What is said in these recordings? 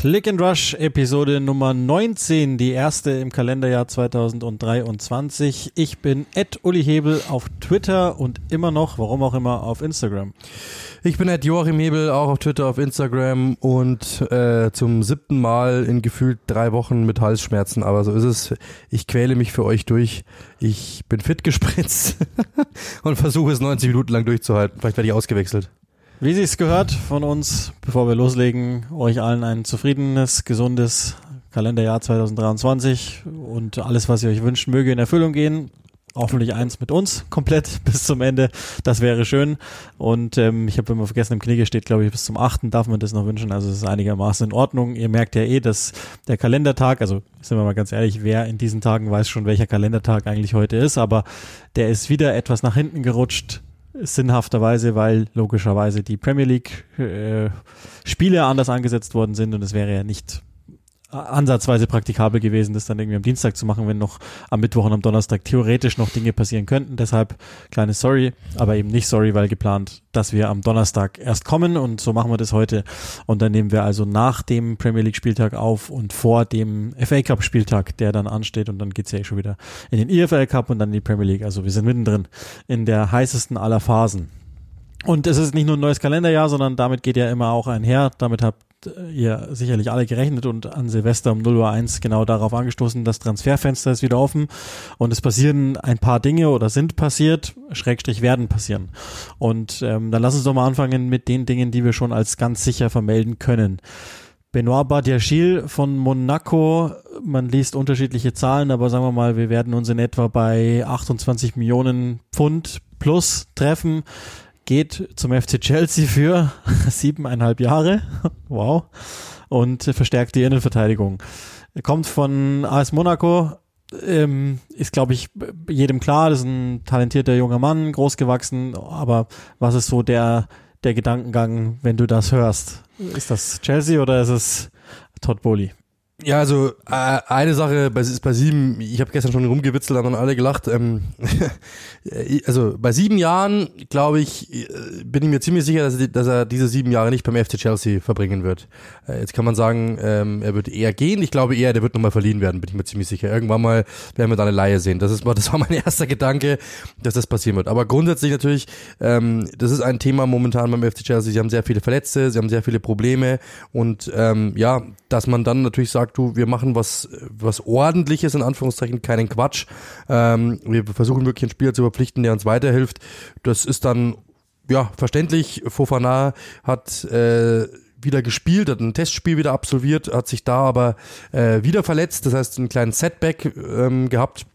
Click and Rush Episode Nummer 19, die erste im Kalenderjahr 2023. Ich bin Ed Uli Hebel auf Twitter und immer noch, warum auch immer, auf Instagram. Ich bin Ed Joachim Hebel, auch auf Twitter, auf Instagram und äh, zum siebten Mal in gefühlt drei Wochen mit Halsschmerzen. Aber so ist es. Ich quäle mich für euch durch. Ich bin fit gespritzt und versuche es 90 Minuten lang durchzuhalten. Vielleicht werde ich ausgewechselt. Wie Sie es gehört von uns, bevor wir loslegen, euch allen ein zufriedenes, gesundes Kalenderjahr 2023 und alles, was ihr euch wünscht, möge in Erfüllung gehen. Hoffentlich eins mit uns, komplett bis zum Ende. Das wäre schön. Und ähm, ich habe immer vergessen, im Knigge steht, glaube ich, bis zum 8. darf man das noch wünschen. Also es ist einigermaßen in Ordnung. Ihr merkt ja eh, dass der Kalendertag, also sind wir mal ganz ehrlich, wer in diesen Tagen weiß schon, welcher Kalendertag eigentlich heute ist, aber der ist wieder etwas nach hinten gerutscht sinnhafterweise, weil logischerweise die Premier League äh, Spiele anders angesetzt worden sind und es wäre ja nicht ansatzweise praktikabel gewesen, das dann irgendwie am Dienstag zu machen, wenn noch am Mittwoch und am Donnerstag theoretisch noch Dinge passieren könnten. Deshalb kleine Sorry, aber eben nicht Sorry, weil geplant, dass wir am Donnerstag erst kommen und so machen wir das heute. Und dann nehmen wir also nach dem Premier League Spieltag auf und vor dem FA Cup Spieltag, der dann ansteht und dann geht's ja eh schon wieder in den EFL Cup und dann in die Premier League. Also wir sind mittendrin in der heißesten aller Phasen. Und es ist nicht nur ein neues Kalenderjahr, sondern damit geht ja immer auch einher. Damit habt ihr sicherlich alle gerechnet und an Silvester um 0 Uhr 1 genau darauf angestoßen, das Transferfenster ist wieder offen und es passieren ein paar Dinge oder sind passiert, Schrägstrich werden passieren. Und ähm, dann lass uns doch mal anfangen mit den Dingen, die wir schon als ganz sicher vermelden können. Benoit Badiachil von Monaco, man liest unterschiedliche Zahlen, aber sagen wir mal, wir werden uns in etwa bei 28 Millionen Pfund plus treffen geht zum FC Chelsea für siebeneinhalb Jahre. wow. Und verstärkt die Innenverteidigung. Er kommt von AS Monaco, ähm, ist, glaube ich, jedem klar, das ist ein talentierter junger Mann, großgewachsen, aber was ist so der, der Gedankengang, wenn du das hörst? Ist das Chelsea oder ist es Todd Bowley? Ja, also äh, eine Sache bei, ist bei sieben, ich habe gestern schon rumgewitzelt, haben dann alle gelacht. Ähm, also bei sieben Jahren, glaube ich, äh, bin ich mir ziemlich sicher, dass er, dass er diese sieben Jahre nicht beim FC Chelsea verbringen wird. Äh, jetzt kann man sagen, ähm, er wird eher gehen. Ich glaube eher, der wird nochmal verliehen werden, bin ich mir ziemlich sicher. Irgendwann mal werden wir da eine Laie sehen. Das, ist, das war mein erster Gedanke, dass das passieren wird. Aber grundsätzlich natürlich, ähm, das ist ein Thema momentan beim FC Chelsea. Sie haben sehr viele Verletzte, sie haben sehr viele Probleme und ähm, ja, dass man dann natürlich sagt, du, wir machen was, was ordentliches, in Anführungszeichen, keinen Quatsch. Ähm, wir versuchen wirklich einen Spieler zu verpflichten, der uns weiterhilft. Das ist dann, ja, verständlich. Fofana hat, äh, wieder gespielt, hat ein Testspiel wieder absolviert, hat sich da aber äh, wieder verletzt, das heißt einen kleinen Setback ähm, gehabt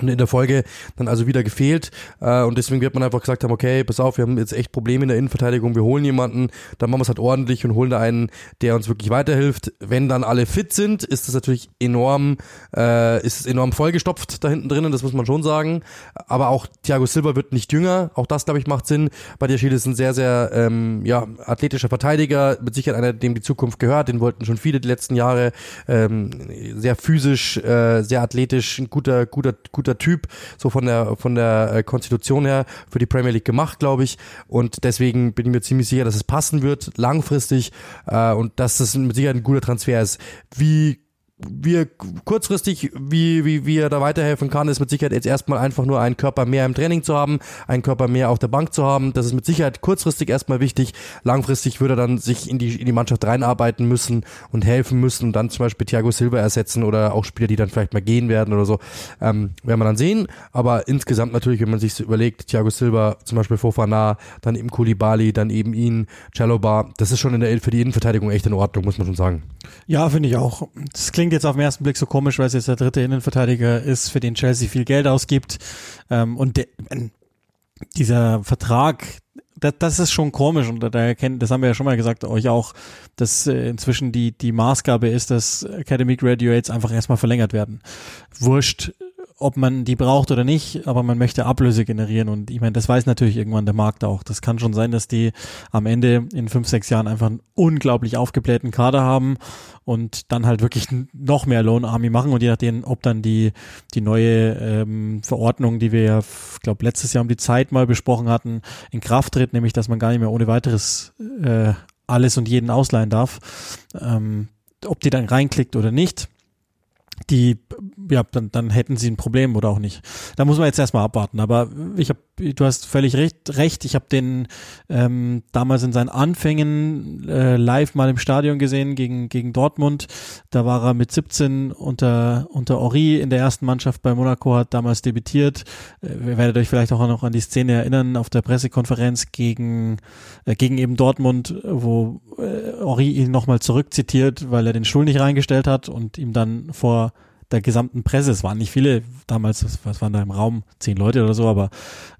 und in der Folge dann also wieder gefehlt äh, und deswegen wird man einfach gesagt haben, okay, pass auf, wir haben jetzt echt Probleme in der Innenverteidigung, wir holen jemanden, dann machen wir es halt ordentlich und holen da einen, der uns wirklich weiterhilft. Wenn dann alle fit sind, ist das natürlich enorm, äh, ist es enorm vollgestopft da hinten drinnen, das muss man schon sagen. Aber auch Thiago Silva wird nicht jünger, auch das glaube ich macht Sinn. Bei der Schiede ist ein sehr, sehr ähm, ja, athletischer Verteidiger, mit Sicherheit einer, dem die Zukunft gehört, den wollten schon viele die letzten Jahre, ähm, sehr physisch, äh, sehr athletisch, ein guter, guter, guter guter Typ, so von der von der äh, Konstitution her für die Premier League gemacht, glaube ich. Und deswegen bin ich mir ziemlich sicher, dass es passen wird, langfristig, äh, und dass das mit Sicherheit ein guter Transfer ist. Wie wie er kurzfristig, wie, wie, wie er da weiterhelfen kann, ist mit Sicherheit jetzt erstmal einfach nur einen Körper mehr im Training zu haben, einen Körper mehr auf der Bank zu haben. Das ist mit Sicherheit kurzfristig erstmal wichtig. Langfristig würde er dann sich in die, in die Mannschaft reinarbeiten müssen und helfen müssen und dann zum Beispiel Thiago Silva ersetzen oder auch Spieler, die dann vielleicht mal gehen werden oder so. Ähm, werden wir dann sehen. Aber insgesamt natürlich, wenn man sich so überlegt, Thiago Silva, zum Beispiel Fofana, dann eben Kulibali, dann eben ihn, Chaloba, das ist schon in der, für die Innenverteidigung echt in Ordnung, muss man schon sagen. Ja, finde ich auch. Das klingt jetzt auf den ersten Blick so komisch, weil es jetzt der dritte Innenverteidiger ist, für den Chelsea viel Geld ausgibt. Ähm, und de, dieser Vertrag, das, das ist schon komisch und da erkennt, das haben wir ja schon mal gesagt, euch auch, dass äh, inzwischen die, die Maßgabe ist, dass Academy Graduates einfach erstmal verlängert werden. Wurscht, ob man die braucht oder nicht, aber man möchte Ablöse generieren und ich meine, das weiß natürlich irgendwann der Markt auch. Das kann schon sein, dass die am Ende in fünf, sechs Jahren einfach einen unglaublich aufgeblähten Kader haben und dann halt wirklich noch mehr Loan Army machen und je nachdem, ob dann die, die neue ähm, Verordnung, die wir ja, glaube letztes Jahr um die Zeit mal besprochen hatten, in Kraft tritt, nämlich dass man gar nicht mehr ohne weiteres äh, alles und jeden ausleihen darf. Ähm, ob die dann reinklickt oder nicht, die, ja, dann, dann hätten sie ein Problem oder auch nicht. Da muss man jetzt erstmal abwarten. Aber ich habe, du hast völlig recht. recht. Ich habe den ähm, damals in seinen Anfängen äh, live mal im Stadion gesehen gegen gegen Dortmund. Da war er mit 17 unter unter Ori in der ersten Mannschaft bei Monaco, hat damals debütiert. Äh, ihr werdet euch vielleicht auch noch an die Szene erinnern auf der Pressekonferenz gegen äh, gegen eben Dortmund, wo äh, Ori ihn nochmal zurückzitiert, weil er den Stuhl nicht reingestellt hat und ihm dann vor der gesamten Presse, es waren nicht viele damals, was waren da im Raum, zehn Leute oder so, aber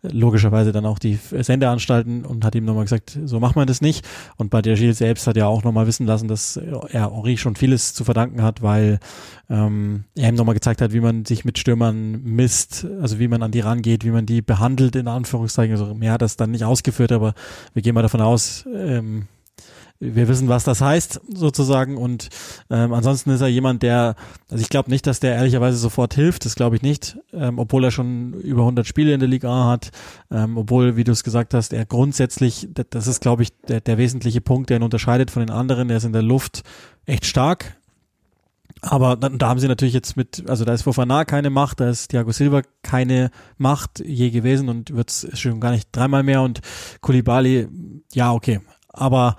logischerweise dann auch die Sendeanstalten und hat ihm nochmal gesagt, so macht man das nicht. Und bei der Gilles selbst hat ja auch nochmal wissen lassen, dass er Henri schon vieles zu verdanken hat, weil ähm, er ihm nochmal gezeigt hat, wie man sich mit Stürmern misst, also wie man an die rangeht, wie man die behandelt, in Anführungszeichen. Also mehr hat das dann nicht ausgeführt, aber wir gehen mal davon aus, ähm, wir wissen, was das heißt, sozusagen. Und ähm, ansonsten ist er jemand, der, also ich glaube nicht, dass der ehrlicherweise sofort hilft, das glaube ich nicht, ähm, obwohl er schon über 100 Spiele in der Liga hat, ähm, obwohl, wie du es gesagt hast, er grundsätzlich, das ist, glaube ich, der, der wesentliche Punkt, der ihn unterscheidet von den anderen. Er ist in der Luft echt stark, aber da, da haben sie natürlich jetzt mit, also da ist Fofana keine Macht, da ist Thiago Silva keine Macht je gewesen und wird es schon gar nicht dreimal mehr und Kulibali, ja, okay. Aber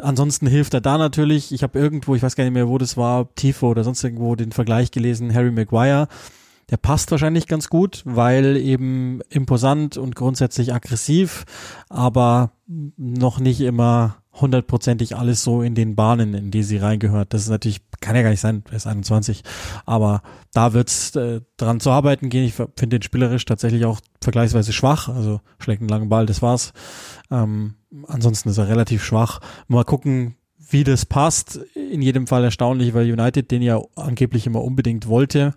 Ansonsten hilft er da natürlich. Ich habe irgendwo, ich weiß gar nicht mehr, wo das war, Tifo oder sonst irgendwo den Vergleich gelesen, Harry Maguire. Der passt wahrscheinlich ganz gut, weil eben imposant und grundsätzlich aggressiv, aber noch nicht immer hundertprozentig alles so in den Bahnen, in die sie reingehört. Das ist natürlich, kann ja gar nicht sein, er ist 21, aber da wird's äh, dran zu arbeiten gehen. Ich finde den spielerisch tatsächlich auch vergleichsweise schwach, also schlägt einen langen Ball, das war's. Ähm, ansonsten ist er relativ schwach. Mal gucken, wie das passt. In jedem Fall erstaunlich, weil United den ja angeblich immer unbedingt wollte.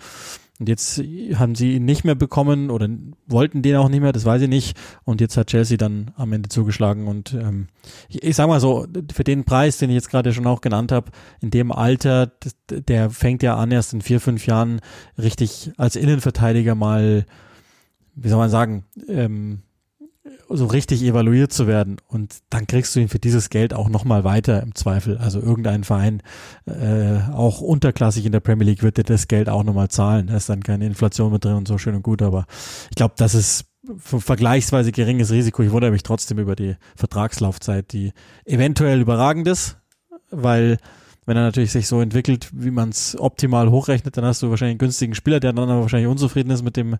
Und jetzt haben sie ihn nicht mehr bekommen oder wollten den auch nicht mehr, das weiß ich nicht. Und jetzt hat Chelsea dann am Ende zugeschlagen. Und ähm, ich, ich sag mal so, für den Preis, den ich jetzt gerade schon auch genannt habe, in dem Alter, der fängt ja an, erst in vier, fünf Jahren richtig als Innenverteidiger mal, wie soll man sagen, ähm, so richtig evaluiert zu werden und dann kriegst du ihn für dieses Geld auch nochmal weiter im Zweifel. Also irgendein Verein, äh, auch unterklassig in der Premier League wird dir das Geld auch nochmal zahlen. Da ist dann keine Inflation mit drin und so schön und gut, aber ich glaube, das ist vergleichsweise geringes Risiko. Ich wundere mich trotzdem über die Vertragslaufzeit, die eventuell überragend ist, weil wenn er natürlich sich so entwickelt, wie man es optimal hochrechnet, dann hast du wahrscheinlich einen günstigen Spieler, der dann aber wahrscheinlich unzufrieden ist mit dem,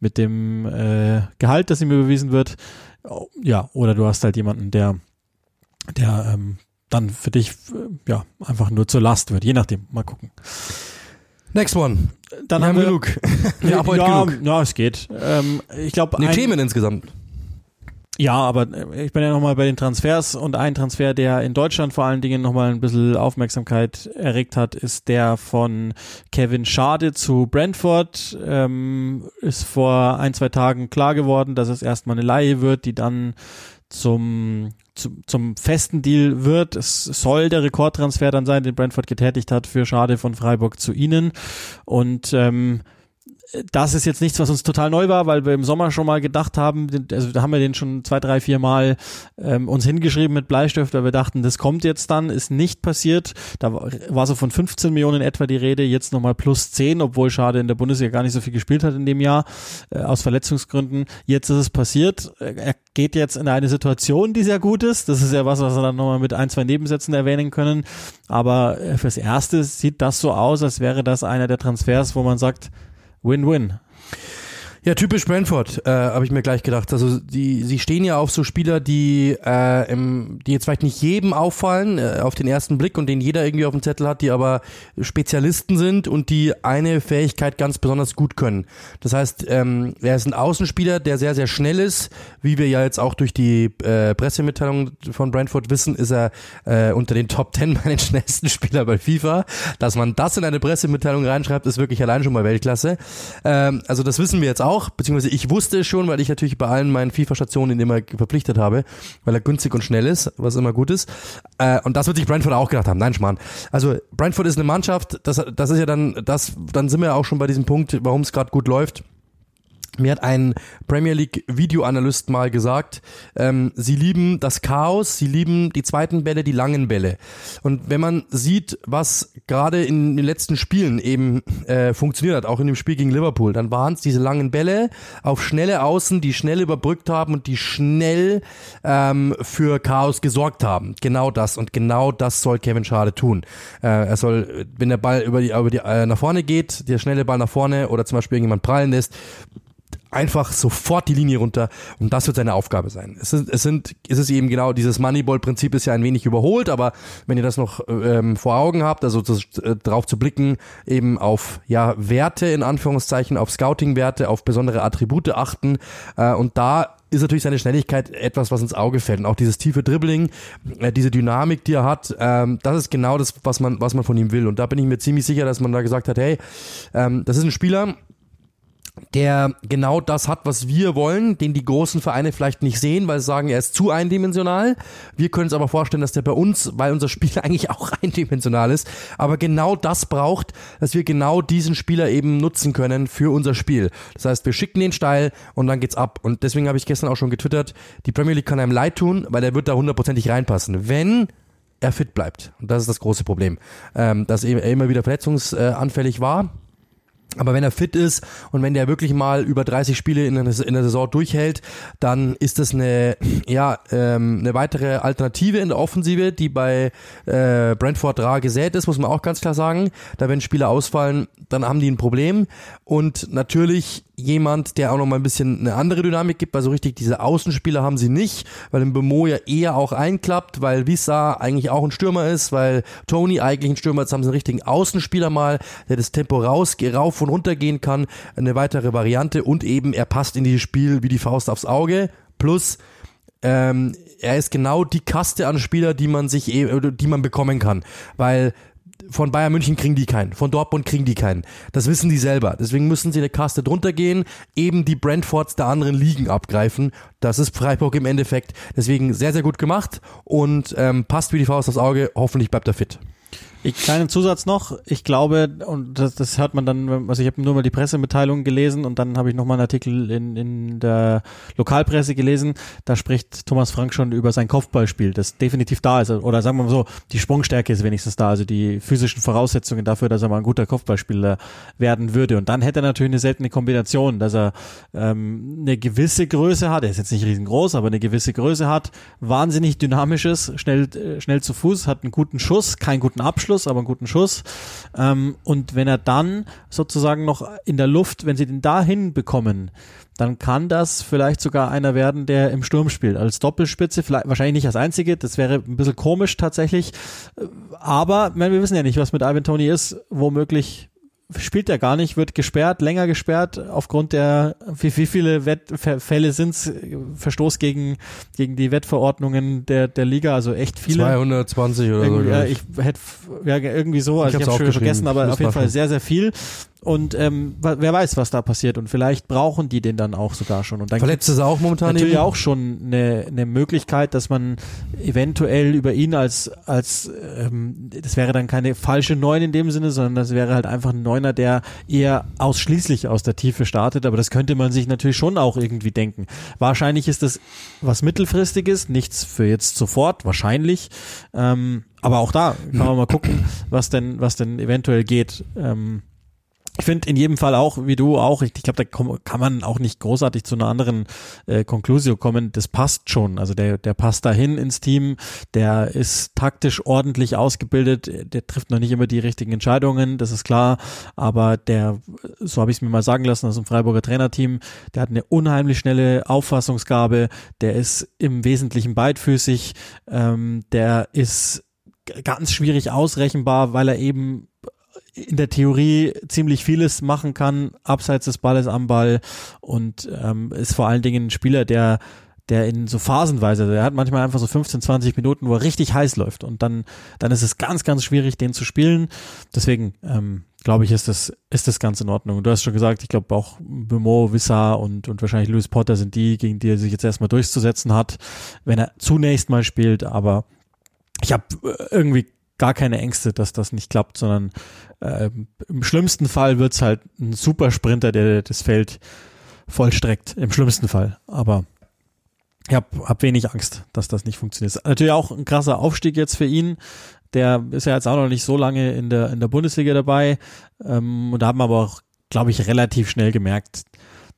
mit dem äh, Gehalt, das ihm überwiesen wird. Ja, oder du hast halt jemanden, der, der ähm, dann für dich äh, ja einfach nur zur Last wird, je nachdem. Mal gucken. Next one. Dann wir haben wir genug. ja, ja, genug. ja, es geht. Ähm, ich glaube, nee, Themen insgesamt. Ja, aber äh, ich bin ja nochmal bei den Transfers und ein Transfer, der in Deutschland vor allen Dingen nochmal ein bisschen Aufmerksamkeit erregt hat, ist der von Kevin Schade zu Brentford. Ähm, ist vor ein, zwei Tagen klar geworden, dass es erstmal eine Laie wird, die dann zum, zum, zum festen Deal wird. Es soll der Rekordtransfer dann sein, den Brentford getätigt hat für Schade von Freiburg zu ihnen. Und ähm, das ist jetzt nichts, was uns total neu war, weil wir im Sommer schon mal gedacht haben, also da haben wir den schon zwei, drei, vier Mal ähm, uns hingeschrieben mit Bleistift, weil wir dachten, das kommt jetzt dann, ist nicht passiert. Da war so von 15 Millionen etwa die Rede, jetzt nochmal plus 10, obwohl Schade in der Bundesliga gar nicht so viel gespielt hat in dem Jahr, äh, aus Verletzungsgründen. Jetzt ist es passiert. Er geht jetzt in eine Situation, die sehr gut ist. Das ist ja was, was wir dann nochmal mit ein, zwei Nebensätzen erwähnen können. Aber äh, fürs Erste sieht das so aus, als wäre das einer der Transfers, wo man sagt, Win-win. Ja, typisch Brentford, äh, habe ich mir gleich gedacht. Also die, sie stehen ja auf so Spieler, die, äh, im, die jetzt vielleicht nicht jedem auffallen äh, auf den ersten Blick und den jeder irgendwie auf dem Zettel hat, die aber Spezialisten sind und die eine Fähigkeit ganz besonders gut können. Das heißt, ähm, er ist ein Außenspieler, der sehr, sehr schnell ist. Wie wir ja jetzt auch durch die äh, Pressemitteilung von Brentford wissen, ist er äh, unter den Top Ten bei den schnellsten Spieler bei FIFA. Dass man das in eine Pressemitteilung reinschreibt, ist wirklich allein schon mal Weltklasse. Ähm, also das wissen wir jetzt auch auch, beziehungsweise ich wusste es schon, weil ich natürlich bei allen meinen FIFA-Stationen ihn immer verpflichtet habe, weil er günstig und schnell ist, was immer gut ist. Äh, und das wird sich Brentford auch gedacht haben. Nein, Schmarrn. Also Brentford ist eine Mannschaft, das, das ist ja dann, das, dann sind wir auch schon bei diesem Punkt, warum es gerade gut läuft Mir hat ein Premier League Videoanalyst mal gesagt, ähm, sie lieben das Chaos, sie lieben die zweiten Bälle, die langen Bälle. Und wenn man sieht, was gerade in den letzten Spielen eben äh, funktioniert hat, auch in dem Spiel gegen Liverpool, dann waren es diese langen Bälle auf schnelle Außen, die schnell überbrückt haben und die schnell ähm, für Chaos gesorgt haben. Genau das und genau das soll Kevin Schade tun. Äh, er soll, wenn der Ball über die, über die äh, nach vorne geht, der schnelle Ball nach vorne oder zum Beispiel irgendjemand prallen lässt, einfach sofort die Linie runter und das wird seine Aufgabe sein. Es, ist, es sind, es ist eben genau dieses Moneyball-Prinzip ist ja ein wenig überholt, aber wenn ihr das noch ähm, vor Augen habt, also das, äh, drauf zu blicken, eben auf ja Werte in Anführungszeichen, auf Scouting-Werte, auf besondere Attribute achten äh, und da ist natürlich seine Schnelligkeit etwas, was ins Auge fällt. Und auch dieses tiefe Dribbling, äh, diese Dynamik, die er hat, ähm, das ist genau das, was man, was man von ihm will. Und da bin ich mir ziemlich sicher, dass man da gesagt hat, hey, ähm, das ist ein Spieler, der genau das hat, was wir wollen, den die großen Vereine vielleicht nicht sehen, weil sie sagen, er ist zu eindimensional. Wir können uns aber vorstellen, dass der bei uns, weil unser Spieler eigentlich auch eindimensional ist, aber genau das braucht, dass wir genau diesen Spieler eben nutzen können für unser Spiel. Das heißt, wir schicken den steil und dann geht's ab. Und deswegen habe ich gestern auch schon getwittert, die Premier League kann einem leid tun, weil er wird da hundertprozentig reinpassen. Wenn er fit bleibt. Und das ist das große Problem. Ähm, dass er immer wieder verletzungsanfällig war aber wenn er fit ist und wenn der wirklich mal über 30 Spiele in der, Saison durchhält, dann ist das eine, ja, ähm, eine weitere Alternative in der Offensive, die bei äh, Brentford rar gesät ist, muss man auch ganz klar sagen. Da wenn Spieler ausfallen, dann haben die ein Problem. Und natürlich jemand, der auch noch mal ein bisschen eine andere Dynamik gibt, weil so richtig diese Außenspieler haben sie nicht, weil im Bemo ja eher auch einklappt, weil Visa eigentlich auch ein Stürmer ist, weil Tony eigentlich ein Stürmer ist, haben sie einen richtigen Außenspieler mal, der das Tempo raus, rauf und runter gehen kann, eine weitere Variante und eben er passt in dieses Spiel wie die Faust aufs Auge, plus ähm, er ist genau die Kaste an Spieler, die man sich, eh, die man bekommen kann, weil von Bayern München kriegen die keinen, von Dortmund kriegen die keinen. Das wissen die selber. Deswegen müssen sie eine Kaste drunter gehen, eben die Brentfords der anderen Ligen abgreifen. Das ist Freiburg im Endeffekt. Deswegen sehr, sehr gut gemacht und ähm, passt wie die Faust aufs Auge. Hoffentlich bleibt er fit. Ich, kleinen Zusatz noch. Ich glaube, und das, das hört man dann, also ich habe nur mal die Pressemitteilung gelesen und dann habe ich nochmal einen Artikel in, in der Lokalpresse gelesen. Da spricht Thomas Frank schon über sein Kopfballspiel, das definitiv da ist. Oder sagen wir mal so, die Sprungstärke ist wenigstens da, also die physischen Voraussetzungen dafür, dass er mal ein guter Kopfballspieler werden würde. Und dann hätte er natürlich eine seltene Kombination, dass er ähm, eine gewisse Größe hat, er ist jetzt nicht riesengroß, aber eine gewisse Größe hat, wahnsinnig dynamisches, schnell, äh, schnell zu Fuß, hat einen guten Schuss, keinen guten Abschluss Abschluss, aber einen guten Schuss. Ähm, und wenn er dann sozusagen noch in der Luft, wenn sie den dahin bekommen, dann kann das vielleicht sogar einer werden, der im Sturm spielt. Als Doppelspitze, vielleicht, wahrscheinlich nicht als einzige, das wäre ein bisschen komisch tatsächlich. Aber meine, wir wissen ja nicht, was mit Ivan Tony ist. Womöglich spielt er gar nicht, wird gesperrt, länger gesperrt aufgrund der, wie, wie viele Wettfälle sind es, Verstoß gegen, gegen die Wettverordnungen der, der Liga, also echt viele. 220 oder irgendwie, so. Ja, ich hätte, ja, irgendwie so, also ich, ich habe schon vergessen, aber auf jeden Fall sehr, sehr viel. Und ähm, wer weiß, was da passiert. Und vielleicht brauchen die den dann auch sogar schon. Und dann Verletzt ist auch momentan natürlich eben? auch schon eine, eine Möglichkeit, dass man eventuell über ihn als als ähm, das wäre dann keine falsche Neun in dem Sinne, sondern das wäre halt einfach ein Neuner, der eher ausschließlich aus der Tiefe startet. Aber das könnte man sich natürlich schon auch irgendwie denken. Wahrscheinlich ist das was mittelfristiges, nichts für jetzt sofort, wahrscheinlich. Ähm, aber auch da kann man mal gucken, was denn was denn eventuell geht. Ähm, ich finde in jedem Fall auch, wie du auch, ich, ich glaube, da kann man auch nicht großartig zu einer anderen äh, Conclusio kommen. Das passt schon. Also der, der passt dahin ins Team, der ist taktisch ordentlich ausgebildet, der trifft noch nicht immer die richtigen Entscheidungen, das ist klar, aber der, so habe ich es mir mal sagen lassen aus dem Freiburger Trainerteam, der hat eine unheimlich schnelle Auffassungsgabe, der ist im Wesentlichen beidfüßig, ähm, der ist ganz schwierig ausrechenbar, weil er eben in der Theorie ziemlich vieles machen kann, abseits des Balles am Ball und ähm, ist vor allen Dingen ein Spieler, der der in so phasenweise, der hat manchmal einfach so 15, 20 Minuten, wo er richtig heiß läuft und dann, dann ist es ganz, ganz schwierig, den zu spielen. Deswegen ähm, glaube ich, ist das, ist das ganz in Ordnung. Du hast schon gesagt, ich glaube auch Bemo, Wissa und, und wahrscheinlich Louis Potter sind die, gegen die er sich jetzt erstmal durchzusetzen hat, wenn er zunächst mal spielt, aber ich habe irgendwie gar keine Ängste, dass das nicht klappt, sondern äh, im schlimmsten Fall wird's halt ein Supersprinter, der das Feld vollstreckt, im schlimmsten Fall. Aber ich habe hab wenig Angst, dass das nicht funktioniert. Natürlich auch ein krasser Aufstieg jetzt für ihn. Der ist ja jetzt auch noch nicht so lange in der, in der Bundesliga dabei. Ähm, und da haben wir aber auch, glaube ich, relativ schnell gemerkt,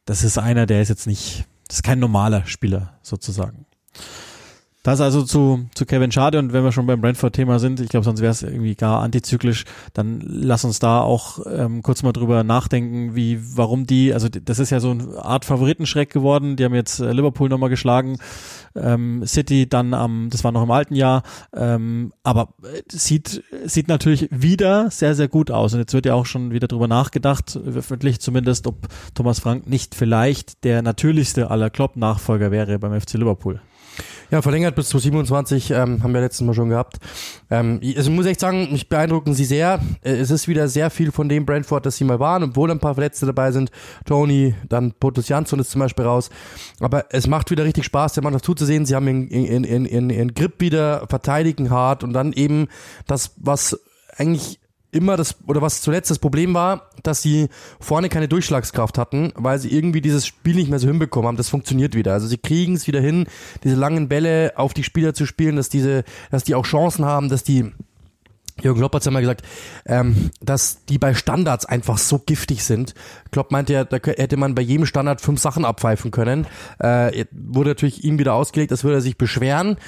das ist einer, der ist jetzt nicht, das ist kein normaler Spieler sozusagen. Das also zu, zu Kevin Schade und wenn wir schon beim Brentford-Thema sind, ich glaube, sonst wäre es irgendwie gar antizyklisch, dann lass uns da auch ähm, kurz mal drüber nachdenken, wie, warum die, also das ist ja so eine Art Favoritenschreck geworden, die haben jetzt äh, Liverpool nochmal geschlagen, ähm, City dann am, das war noch im alten Jahr, ähm, aber äh, sieht, sieht natürlich wieder sehr, sehr gut aus und jetzt wird ja auch schon wieder drüber nachgedacht, öffentlich zumindest, ob Thomas Frank nicht vielleicht der natürlichste aller Klopp-Nachfolger wäre beim FC Liverpool. Ja, verlängert bis zu 27, ähm, haben wir letztes Mal schon gehabt. Ähm, also muss echt sagen, mich beeindrucken sie sehr. Äh, es ist wieder sehr viel von dem Brentford, das sie mal waren, obwohl ein paar Verletzte dabei sind. Tony, dann Potus Jansson ist zum Beispiel raus. Aber es macht wieder richtig Spaß, der Mannschaft zuzusehen. Sie haben in, in, in, in Grip wieder, verteidigen hart und dann eben das, was eigentlich immer das, oder was zuletzt das Problem war, dass sie vorne keine Durchschlagskraft hatten, weil sie irgendwie dieses Spiel nicht mehr so hinbekommen haben. Das funktioniert wieder. Also sie kriegen es wieder hin, diese langen Bälle auf die Spieler zu spielen, dass diese, dass die auch Chancen haben, dass die Jürgen Klopp hat ja mal gesagt, ähm, dass die bei Standards einfach so giftig sind. Klopp meinte ja, da hätte man bei jedem Standard fünf Sachen abpfeifen können. Äh, wurde natürlich ihm wieder ausgelegt, das würde er sich beschweren.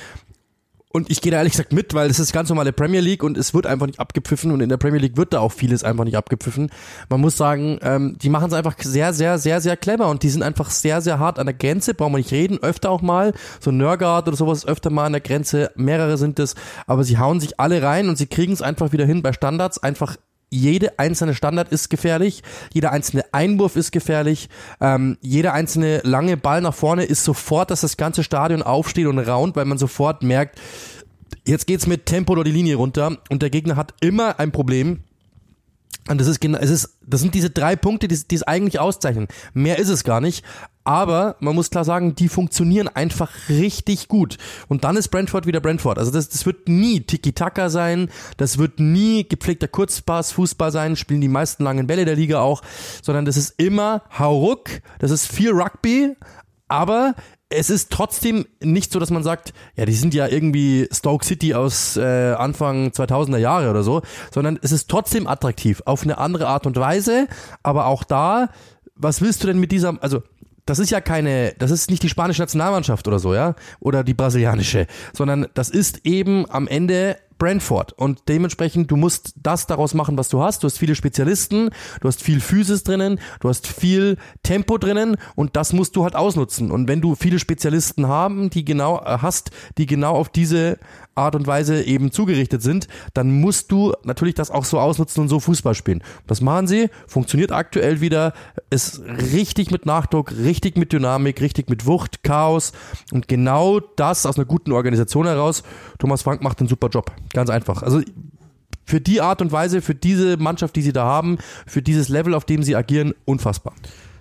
Und ich gehe da ehrlich gesagt mit, weil es ist ganz normale Premier League und es wird einfach nicht abgepfiffen und in der Premier League wird da auch vieles einfach nicht abgepfiffen. Man muss sagen, ähm, die machen es einfach sehr, sehr, sehr, sehr clever und die sind einfach sehr, sehr hart an der Grenze, brauchen wir nicht reden, öfter auch mal, so Nörgard oder sowas öfter mal an der Grenze, mehrere sind es, aber sie hauen sich alle rein und sie kriegen es einfach wieder hin bei Standards, einfach jede einzelne Standard ist gefährlich, jeder einzelne Einwurf ist gefährlich, ähm, jeder einzelne lange Ball nach vorne ist sofort, dass das ganze Stadion aufsteht und raunt, weil man sofort merkt, jetzt geht's mit Tempo oder die Linie runter und der Gegner hat immer ein Problem. Und das ist genau, es ist, das sind diese drei Punkte, die, die es eigentlich auszeichnen. Mehr ist es gar nicht. Aber man muss klar sagen, die funktionieren einfach richtig gut. Und dann ist Brentford wieder Brentford. Also das, das wird nie Tiki-Taka sein, das wird nie gepflegter Kurzpass, Fußball sein, spielen die meisten langen Bälle der Liga auch, sondern das ist immer Hauruck, das ist viel Rugby, aber es ist trotzdem nicht so, dass man sagt, ja, die sind ja irgendwie Stoke City aus äh, Anfang 2000er Jahre oder so, sondern es ist trotzdem attraktiv. Auf eine andere Art und Weise, aber auch da, was willst du denn mit dieser, also das ist ja keine, das ist nicht die spanische Nationalmannschaft oder so, ja, oder die brasilianische, sondern das ist eben am Ende Brentford. Und dementsprechend, du musst das daraus machen, was du hast. Du hast viele Spezialisten, du hast viel Physis drinnen, du hast viel Tempo drinnen und das musst du halt ausnutzen. Und wenn du viele Spezialisten haben, die genau äh, hast, die genau auf diese Art und Weise eben zugerichtet sind, dann musst du natürlich das auch so ausnutzen und so Fußball spielen. Das machen sie, funktioniert aktuell wieder, ist richtig mit Nachdruck, richtig mit Dynamik, richtig mit Wucht, Chaos und genau das aus einer guten Organisation heraus. Thomas Frank macht einen super Job, ganz einfach. Also für die Art und Weise, für diese Mannschaft, die sie da haben, für dieses Level, auf dem sie agieren, unfassbar.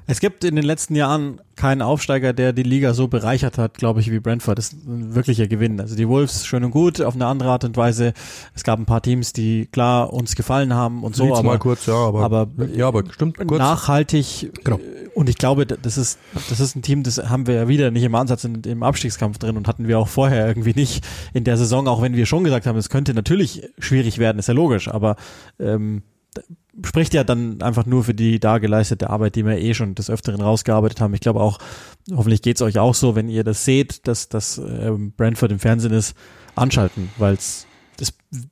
Es gibt in den letzten Jahren keinen Aufsteiger, der die Liga so bereichert hat, glaube ich, wie Brentford. Das ist ein wirklicher Gewinn. Also die Wolves schön und gut, auf eine andere Art und Weise. Es gab ein paar Teams, die klar uns gefallen haben und so, Leeds aber, mal kurz, ja, aber, aber, ja, aber stimmt, kurz. nachhaltig. Genau. Und ich glaube, das ist, das ist ein Team, das haben wir ja wieder nicht im Ansatz in, im Abstiegskampf drin und hatten wir auch vorher irgendwie nicht in der Saison, auch wenn wir schon gesagt haben, es könnte natürlich schwierig werden, ist ja logisch, aber ähm, spricht ja dann einfach nur für die da geleistete Arbeit, die wir eh schon des Öfteren rausgearbeitet haben. Ich glaube auch, hoffentlich geht's euch auch so, wenn ihr das seht, dass das ähm, Brentford im Fernsehen ist, anschalten, weil es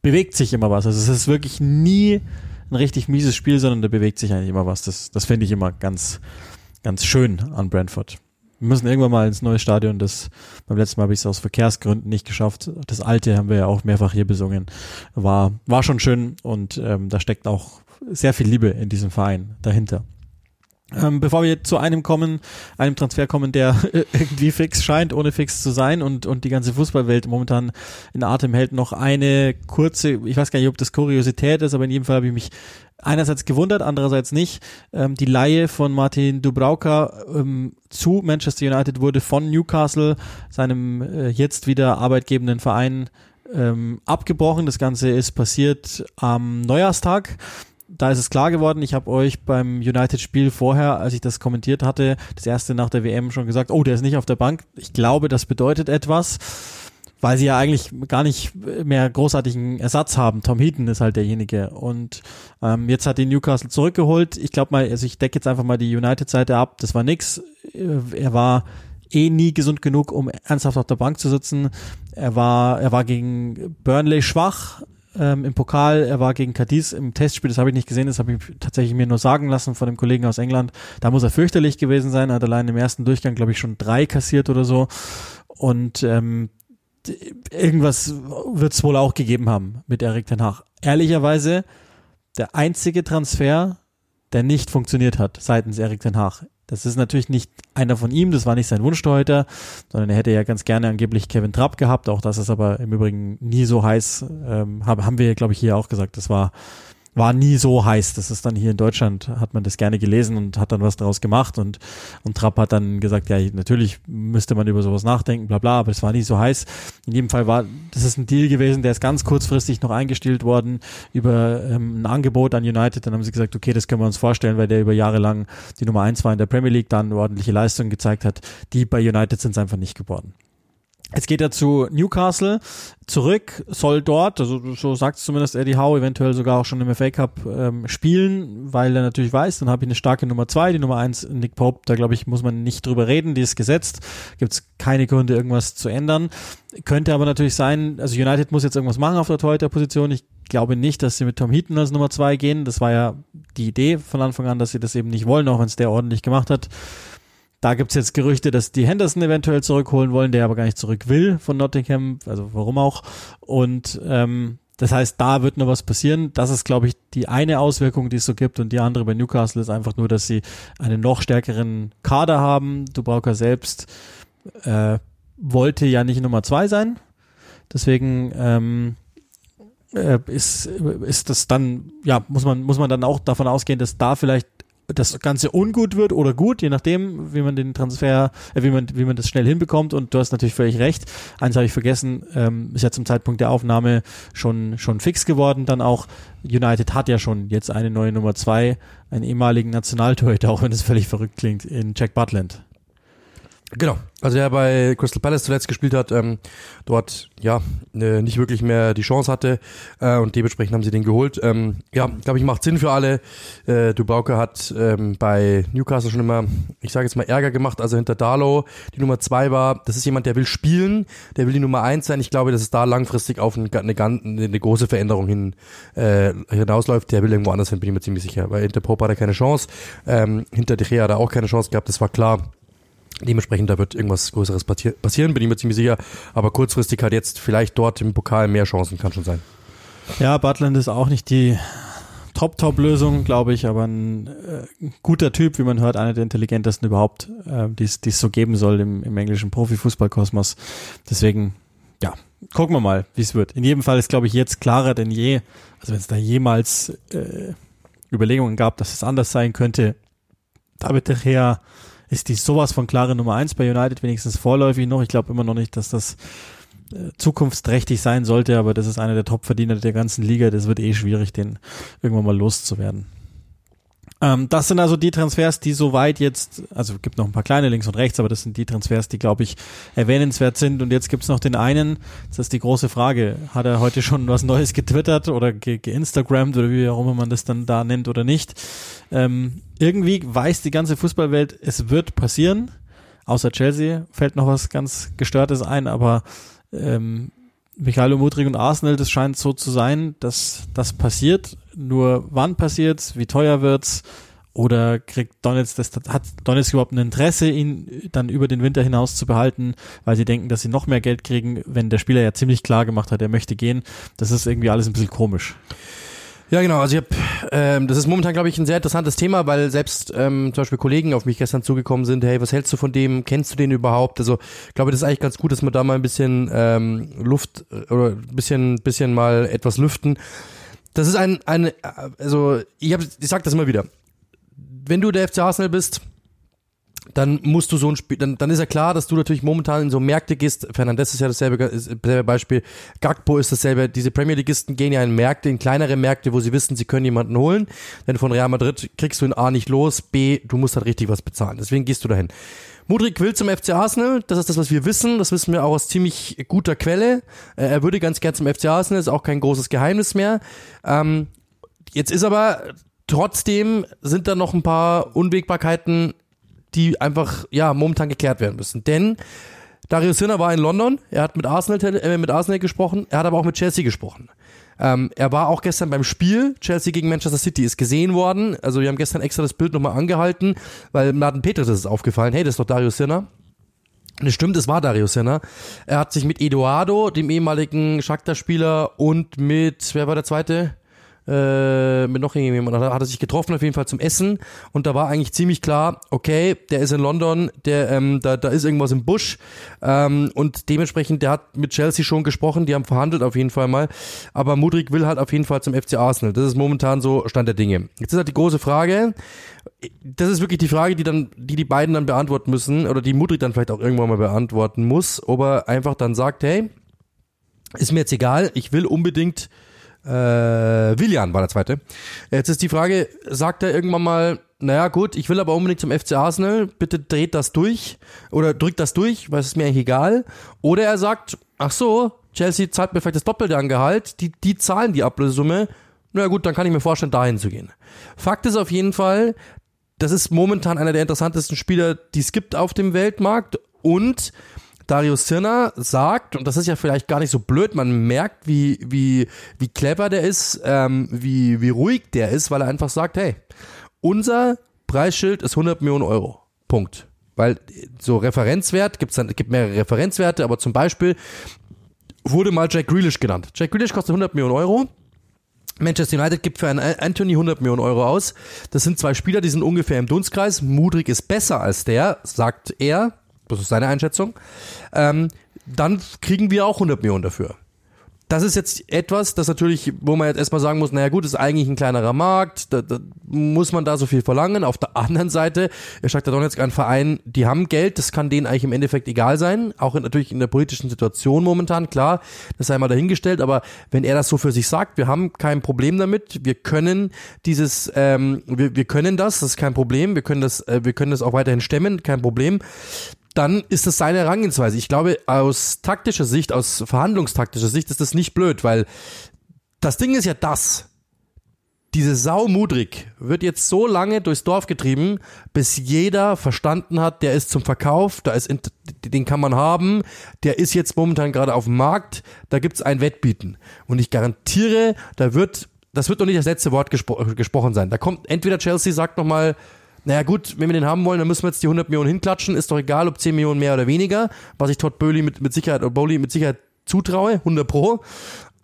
bewegt sich immer was. Also es ist wirklich nie ein richtig mieses Spiel, sondern da bewegt sich eigentlich immer was. Das, das finde ich immer ganz, ganz schön an Brentford. Wir müssen irgendwann mal ins neue Stadion. Das beim letzten Mal habe ich es aus Verkehrsgründen nicht geschafft. Das alte haben wir ja auch mehrfach hier besungen. War war schon schön und ähm, da steckt auch sehr viel Liebe in diesem Verein dahinter. Ähm, bevor wir zu einem kommen, einem Transfer kommen, der irgendwie fix scheint, ohne fix zu sein und, und die ganze Fußballwelt momentan in Atem hält, noch eine kurze, ich weiß gar nicht, ob das Kuriosität ist, aber in jedem Fall habe ich mich einerseits gewundert, andererseits nicht. Ähm, die Laie von Martin Dubrauka ähm, zu Manchester United wurde von Newcastle, seinem äh, jetzt wieder arbeitgebenden Verein, ähm, abgebrochen. Das Ganze ist passiert am Neujahrstag da ist es klar geworden. Ich habe euch beim United-Spiel vorher, als ich das kommentiert hatte, das erste nach der WM schon gesagt, oh, der ist nicht auf der Bank. Ich glaube, das bedeutet etwas weil sie ja eigentlich gar nicht mehr großartigen Ersatz haben. Tom Heaton ist halt derjenige. Und ähm, jetzt hat die Newcastle zurückgeholt. Ich glaube mal, also ich decke jetzt einfach mal die United-Seite ab. Das war nix. Er war eh nie gesund genug, um ernsthaft auf der Bank zu sitzen. Er war, er war gegen Burnley schwach ähm, im Pokal. Er war gegen Cadiz im Testspiel. Das habe ich nicht gesehen. Das habe ich tatsächlich mir nur sagen lassen von dem Kollegen aus England. Da muss er fürchterlich gewesen sein. Hat allein im ersten Durchgang, glaube ich, schon drei kassiert oder so. Und ähm, irgendwas wird es wohl auch gegeben haben mit Erik Ten Hag. Ehrlicherweise der einzige Transfer, der nicht funktioniert hat seitens Erik Ten Hag. Das ist natürlich nicht einer von ihm, das war nicht sein Wunschtorhüter, sondern er hätte ja ganz gerne angeblich Kevin Trapp gehabt. Auch das ist aber im Übrigen nie so heiß, ähm, haben wir, glaube ich, hier auch gesagt. Das war war nie so heiß. Das ist dann hier in Deutschland, hat man das gerne gelesen und hat dann was daraus gemacht und, und Trapp hat dann gesagt, ja, natürlich müsste man über sowas nachdenken, bla bla, aber es war nie so heiß. In jedem Fall war, das ist ein Deal gewesen, der ist ganz kurzfristig noch eingestellt worden über ähm, ein Angebot an United. Dann haben sie gesagt, okay, das können wir uns vorstellen, weil der über Jahre lang die Nummer eins war in der Premier League, dann ordentliche Leistungen gezeigt hat. Die bei United sind es einfach nicht geworden. Jetzt geht er zu Newcastle zurück, soll dort, also so sagt es zumindest Eddie Howe, eventuell sogar auch schon im FA Cup ähm, spielen, weil er natürlich weiß, dann habe ich eine starke Nummer zwei, die Nummer eins Nick Pope, da glaube ich, muss man nicht drüber reden, die ist gesetzt, gibt es keine Gründe, irgendwas zu ändern. Könnte aber natürlich sein, also United muss jetzt irgendwas machen auf der Torhüter-Position. Ich glaube nicht, dass sie mit Tom Heaton als Nummer zwei gehen. Das war ja die Idee von Anfang an, dass sie das eben nicht wollen, auch wenn es der ordentlich gemacht hat. Da gibt's jetzt Gerüchte, dass die Henderson eventuell zurückholen wollen, der aber gar nicht zurück will von Nottingham, also warum auch. Und ähm, das heißt, da wird noch was passieren. Das ist, glaube ich, die eine Auswirkung, die es so gibt. Und die andere bei Newcastle ist einfach nur, dass sie einen noch stärkeren Kader haben. Dubravka selbst äh, wollte ja nicht Nummer zwei sein. Deswegen ähm, äh, ist, ist das dann, ja, muss man, muss man dann auch davon ausgehen, dass da vielleicht das Ganze ungut wird oder gut, je nachdem, wie man den Transfer, äh, wie man, wie man das schnell hinbekommt. Und du hast natürlich völlig recht. Eins habe ich vergessen, ähm, ist ja zum Zeitpunkt der Aufnahme schon, schon fix geworden. Dann auch United hat ja schon jetzt eine neue Nummer zwei, einen ehemaligen Nationaltorhüter, auch wenn es völlig verrückt klingt, in Jack Butland. Genau, also der bei Crystal Palace zuletzt gespielt hat, ähm, dort ja äh, nicht wirklich mehr die Chance hatte äh, und dementsprechend haben sie den geholt. Ähm, ja, glaube ich, macht Sinn für alle. Äh, Dubauke hat ähm, bei Newcastle schon immer, ich sage jetzt mal Ärger gemacht, also hinter Darlow die Nummer zwei war. Das ist jemand, der will spielen, der will die Nummer eins sein. Ich glaube, dass es da langfristig auf eine, eine, eine große Veränderung hin äh, hinausläuft. Der will irgendwo anders hin, bin ich mir ziemlich sicher. Weil hinter Pope hat er keine Chance, ähm, hinter De Gea hat er auch keine Chance gehabt, das war klar. Dementsprechend, da wird irgendwas Größeres passieren, bin ich mir ziemlich sicher. Aber kurzfristig hat jetzt vielleicht dort im Pokal mehr Chancen, kann schon sein. Ja, Butland ist auch nicht die Top-Top-Lösung, glaube ich, aber ein äh, guter Typ, wie man hört, einer der intelligentesten überhaupt, äh, die es so geben soll im, im englischen Profifußballkosmos. Deswegen, ja, gucken wir mal, wie es wird. In jedem Fall ist, glaube ich, jetzt klarer denn je, also wenn es da jemals äh, Überlegungen gab, dass es anders sein könnte, David De Gea ist die sowas von klare Nummer eins bei United, wenigstens vorläufig noch. Ich glaube immer noch nicht, dass das äh, zukunftsträchtig sein sollte, aber das ist einer der Top-Verdiener der ganzen Liga. Das wird eh schwierig, den irgendwann mal loszuwerden. Ähm, das sind also die Transfers, die soweit jetzt, also gibt noch ein paar kleine links und rechts, aber das sind die Transfers, die, glaube ich, erwähnenswert sind. Und jetzt gibt's noch den einen, das ist die große Frage, hat er heute schon was Neues getwittert oder ge geinstagrammt oder wie auch immer man das dann da nennt oder nicht. Ähm, irgendwie weiß die ganze Fußballwelt, es wird passieren. Außer Chelsea fällt noch was ganz Gestörtes ein, aber ähm, Michael Mudrik und Arsenal, das scheint so zu sein, dass das passiert. Nur wann passiert's, wie teuer wird's? Oder kriegt Donetsk das, hat Donetsk überhaupt ein Interesse, ihn dann über den Winter hinaus zu behalten, weil sie denken, dass sie noch mehr Geld kriegen, wenn der Spieler ja ziemlich klar gemacht hat, er möchte gehen. Das ist irgendwie alles ein bisschen komisch. Ja, genau. Also ich hab, ähm, das ist momentan, glaube ich, ein sehr interessantes Thema, weil selbst ähm, zum Beispiel Kollegen auf mich gestern zugekommen sind, hey, was hältst du von dem? Kennst du den überhaupt? Also ich glaube, das ist eigentlich ganz gut, dass wir da mal ein bisschen ähm, Luft äh, oder ein bisschen, bisschen mal etwas lüften. Das ist ein, ein also ich, hab, ich sag das immer wieder. Wenn du der FC Arsenal bist, dann musst du so ein Spiel, dann, dann ist ja klar, dass du natürlich momentan in so Märkte gehst. Fernandes ist ja dasselbe, ist dasselbe Beispiel. Gagpo ist dasselbe. Diese Premier Leagueisten gehen ja in Märkte, in kleinere Märkte, wo sie wissen, sie können jemanden holen. Denn von Real Madrid kriegst du ihn A nicht los, B, du musst halt richtig was bezahlen. Deswegen gehst du dahin. Mudrik will zum FC Arsenal, das ist das, was wir wissen, das wissen wir auch aus ziemlich guter Quelle. Äh, er würde ganz gern zum FC Arsenal, ist auch kein großes Geheimnis mehr. Ähm, jetzt ist aber trotzdem sind da noch ein paar Unwägbarkeiten die einfach ja momentan geklärt werden müssen. Denn Dario Sinner war in London, er hat mit Arsenal, äh, mit Arsenal gesprochen, er hat aber auch mit Chelsea gesprochen. Ähm, er war auch gestern beim Spiel, Chelsea gegen Manchester City, ist gesehen worden. Also wir haben gestern extra das Bild nochmal angehalten, weil Martin Peters ist aufgefallen, hey, das ist doch Dario Sinner. Das stimmt, es war Dario Senna. Er hat sich mit Eduardo, dem ehemaligen Shakhtar-Spieler, und mit, wer war der zweite? Äh, mit noch irgendjemandem, hat er sich getroffen, auf jeden Fall zum Essen. Und da war eigentlich ziemlich klar, okay, der ist in London, der, ähm, da, da ist irgendwas im Busch. Ähm, und dementsprechend, der hat mit Chelsea schon gesprochen, die haben verhandelt auf jeden Fall mal. Aber Mudrik will halt auf jeden Fall zum FC Arsenal. Das ist momentan so Stand der Dinge. Jetzt ist halt die große Frage, das ist wirklich die Frage, die dann, die die beiden dann beantworten müssen, oder die Mudrik dann vielleicht auch irgendwann mal beantworten muss, ob er einfach dann sagt, hey, ist mir jetzt egal, ich will unbedingt äh, Willian war der zweite. Jetzt ist die Frage, sagt er irgendwann mal, naja gut, ich will aber unbedingt zum FC Arsenal, bitte dreht das durch oder drückt das durch, weil es ist mir eigentlich egal. Oder er sagt, ach so, Chelsea zahlt mir vielleicht das Doppelte an Gehalt, die, die zahlen die Ablösesumme, na gut, dann kann ich mir vorstellen, dahin zu gehen. Fakt ist auf jeden Fall, das ist momentan einer der interessantesten Spieler, die es gibt auf dem Weltmarkt und Darius Sirner sagt, und das ist ja vielleicht gar nicht so blöd, man merkt, wie, wie, wie clever der ist, ähm, wie, wie ruhig der ist, weil er einfach sagt, hey, unser Preisschild ist 100 Millionen Euro. Punkt. Weil so Referenzwert, gibt's dann, gibt mehrere Referenzwerte, aber zum Beispiel wurde mal Jack Grealish genannt. Jack Grealish kostet 100 Millionen Euro. Manchester United gibt für einen Anthony 100 Millionen Euro aus. Das sind zwei Spieler, die sind ungefähr im Dunstkreis. Mudrik ist besser als der, sagt er. Das ist seine Einschätzung. Ähm, dann kriegen wir auch 100 Millionen dafür. Das ist jetzt etwas, das natürlich, wo man jetzt erstmal sagen muss, naja gut, ist eigentlich ein kleinerer Markt, da, da muss man da so viel verlangen. Auf der anderen Seite, sagt der Donetsk ein Verein, die haben Geld, das kann denen eigentlich im Endeffekt egal sein, auch in, natürlich in der politischen Situation momentan, klar, das sei mal dahingestellt, aber wenn er das so für sich sagt, wir haben kein Problem damit, wir können dieses, ähm, wir, wir können das, das ist kein Problem, wir können das, äh, wir können das auch weiterhin stemmen, kein Problem, dann ist das seine Herangehensweise. Ich glaube, aus taktischer Sicht, aus verhandlungstaktischer Sicht ist das nicht blöd, weil das Ding ist ja das. Diese Sau Mudrik wird jetzt so lange durchs Dorf getrieben, bis jeder verstanden hat, der ist zum Verkauf, da ist, den kann man haben, der ist jetzt momentan gerade auf dem Markt, da gibt's ein Wettbieten. Und ich garantiere, da wird, das wird noch nicht das letzte Wort gespro gesprochen sein. Da kommt entweder Chelsea sagt nochmal, naja gut, wenn wir den haben wollen, dann müssen wir jetzt die 100 Millionen hinklatschen. Ist doch egal, ob 10 Millionen mehr oder weniger. Was ich Todd Bowley mit, mit Sicherheit, oder Bowley mit Sicherheit zutraue, 100 pro.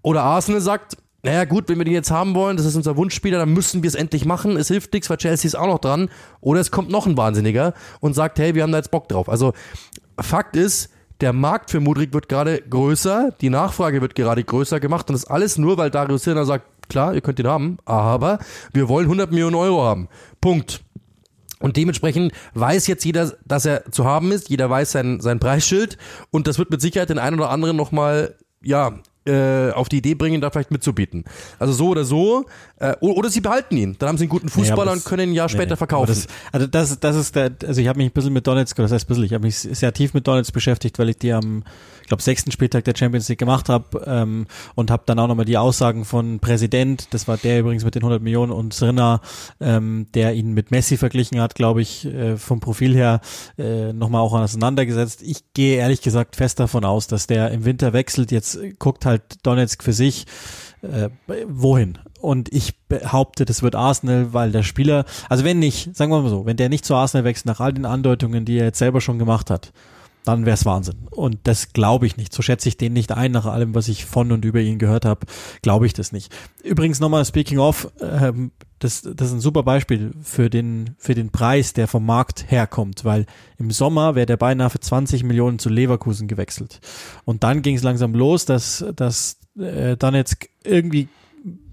Oder Arsenal sagt, naja gut, wenn wir den jetzt haben wollen, das ist unser Wunschspieler, dann müssen wir es endlich machen. Es hilft nichts, weil Chelsea ist auch noch dran. Oder es kommt noch ein Wahnsinniger und sagt, hey, wir haben da jetzt Bock drauf. Also Fakt ist, der Markt für Mudrik wird gerade größer, die Nachfrage wird gerade größer gemacht und das alles nur, weil Darius Silner sagt, klar, ihr könnt ihn haben, aber wir wollen 100 Millionen Euro haben. Punkt. Und dementsprechend weiß jetzt jeder, dass er zu haben ist. Jeder weiß sein, sein Preisschild. Und das wird mit Sicherheit den einen oder anderen nochmal, ja, äh, auf die Idee bringen, da vielleicht mitzubieten. Also so oder so. Äh, oder sie behalten ihn. Dann haben sie einen guten Fußballer nee, das, und können ihn ein Jahr später nee, verkaufen. Das, also das, das ist der, also ich habe mich ein bisschen mit Donetsk, das heißt ein bisschen, ich habe mich sehr tief mit Donetsk beschäftigt, weil ich die am ich glaube, sechsten Spieltag der Champions League gemacht habe ähm, und habe dann auch nochmal die Aussagen von Präsident, das war der übrigens mit den 100 Millionen und Srinna, ähm, der ihn mit Messi verglichen hat, glaube ich, äh, vom Profil her äh, nochmal auch auseinandergesetzt. Ich gehe ehrlich gesagt fest davon aus, dass der im Winter wechselt. Jetzt guckt halt Donetsk für sich. Äh, wohin? Und ich behaupte, das wird Arsenal, weil der Spieler, also wenn nicht, sagen wir mal so, wenn der nicht zu Arsenal wechselt, nach all den Andeutungen, die er jetzt selber schon gemacht hat, dann wäre es Wahnsinn. Und das glaube ich nicht. So schätze ich den nicht ein, nach allem, was ich von und über ihn gehört habe, glaube ich das nicht. Übrigens nochmal, speaking of, ähm, das, das ist ein super Beispiel für den, für den Preis, der vom Markt herkommt, weil im Sommer wäre der beinahe für 20 Millionen zu Leverkusen gewechselt. Und dann ging es langsam los, dass, dass äh, dann jetzt irgendwie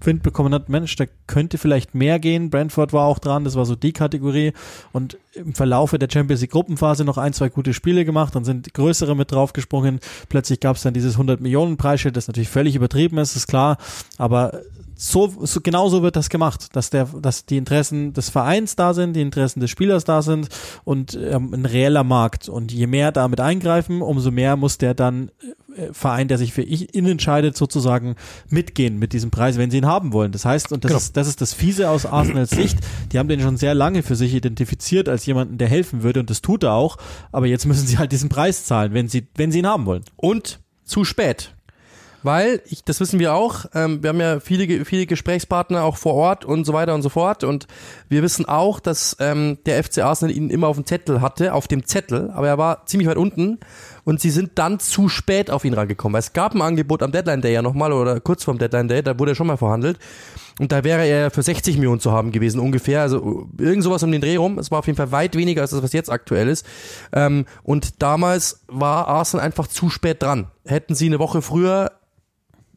Wind bekommen hat, Mensch, da könnte vielleicht mehr gehen. Brentford war auch dran, das war so die Kategorie. Und im Verlaufe der Champions League Gruppenphase noch ein, zwei gute Spiele gemacht, dann sind größere mit draufgesprungen. Plötzlich gab es dann dieses 100 Millionen Preisschild, das natürlich völlig übertrieben ist, ist klar. Aber so, so genau so wird das gemacht, dass der, dass die Interessen des Vereins da sind, die Interessen des Spielers da sind und ähm, ein reeller Markt. Und je mehr damit eingreifen, umso mehr muss der dann äh, Verein, der sich für ihn entscheidet, sozusagen mitgehen mit diesem Preis, wenn sie ihn haben wollen. Das heißt, und das, genau. ist, das ist das Fiese aus Arsenals Sicht, die haben den schon sehr lange für sich identifiziert als jemanden, der helfen würde und das tut er auch, aber jetzt müssen sie halt diesen Preis zahlen, wenn sie, wenn sie ihn haben wollen. Und zu spät weil ich, das wissen wir auch, ähm, wir haben ja viele, viele Gesprächspartner auch vor Ort und so weiter und so fort. Und wir wissen auch, dass ähm, der FC Arsenal ihn immer auf dem Zettel hatte, auf dem Zettel, aber er war ziemlich weit unten. Und sie sind dann zu spät auf ihn rangekommen, weil es gab ein Angebot am Deadline Day ja nochmal oder kurz vorm Deadline Day, da wurde er schon mal verhandelt. Und da wäre er für 60 Millionen zu haben gewesen ungefähr, also irgend sowas um den Dreh rum, es war auf jeden Fall weit weniger als das, was jetzt aktuell ist. Ähm, und damals war Arsenal einfach zu spät dran. Hätten sie eine Woche früher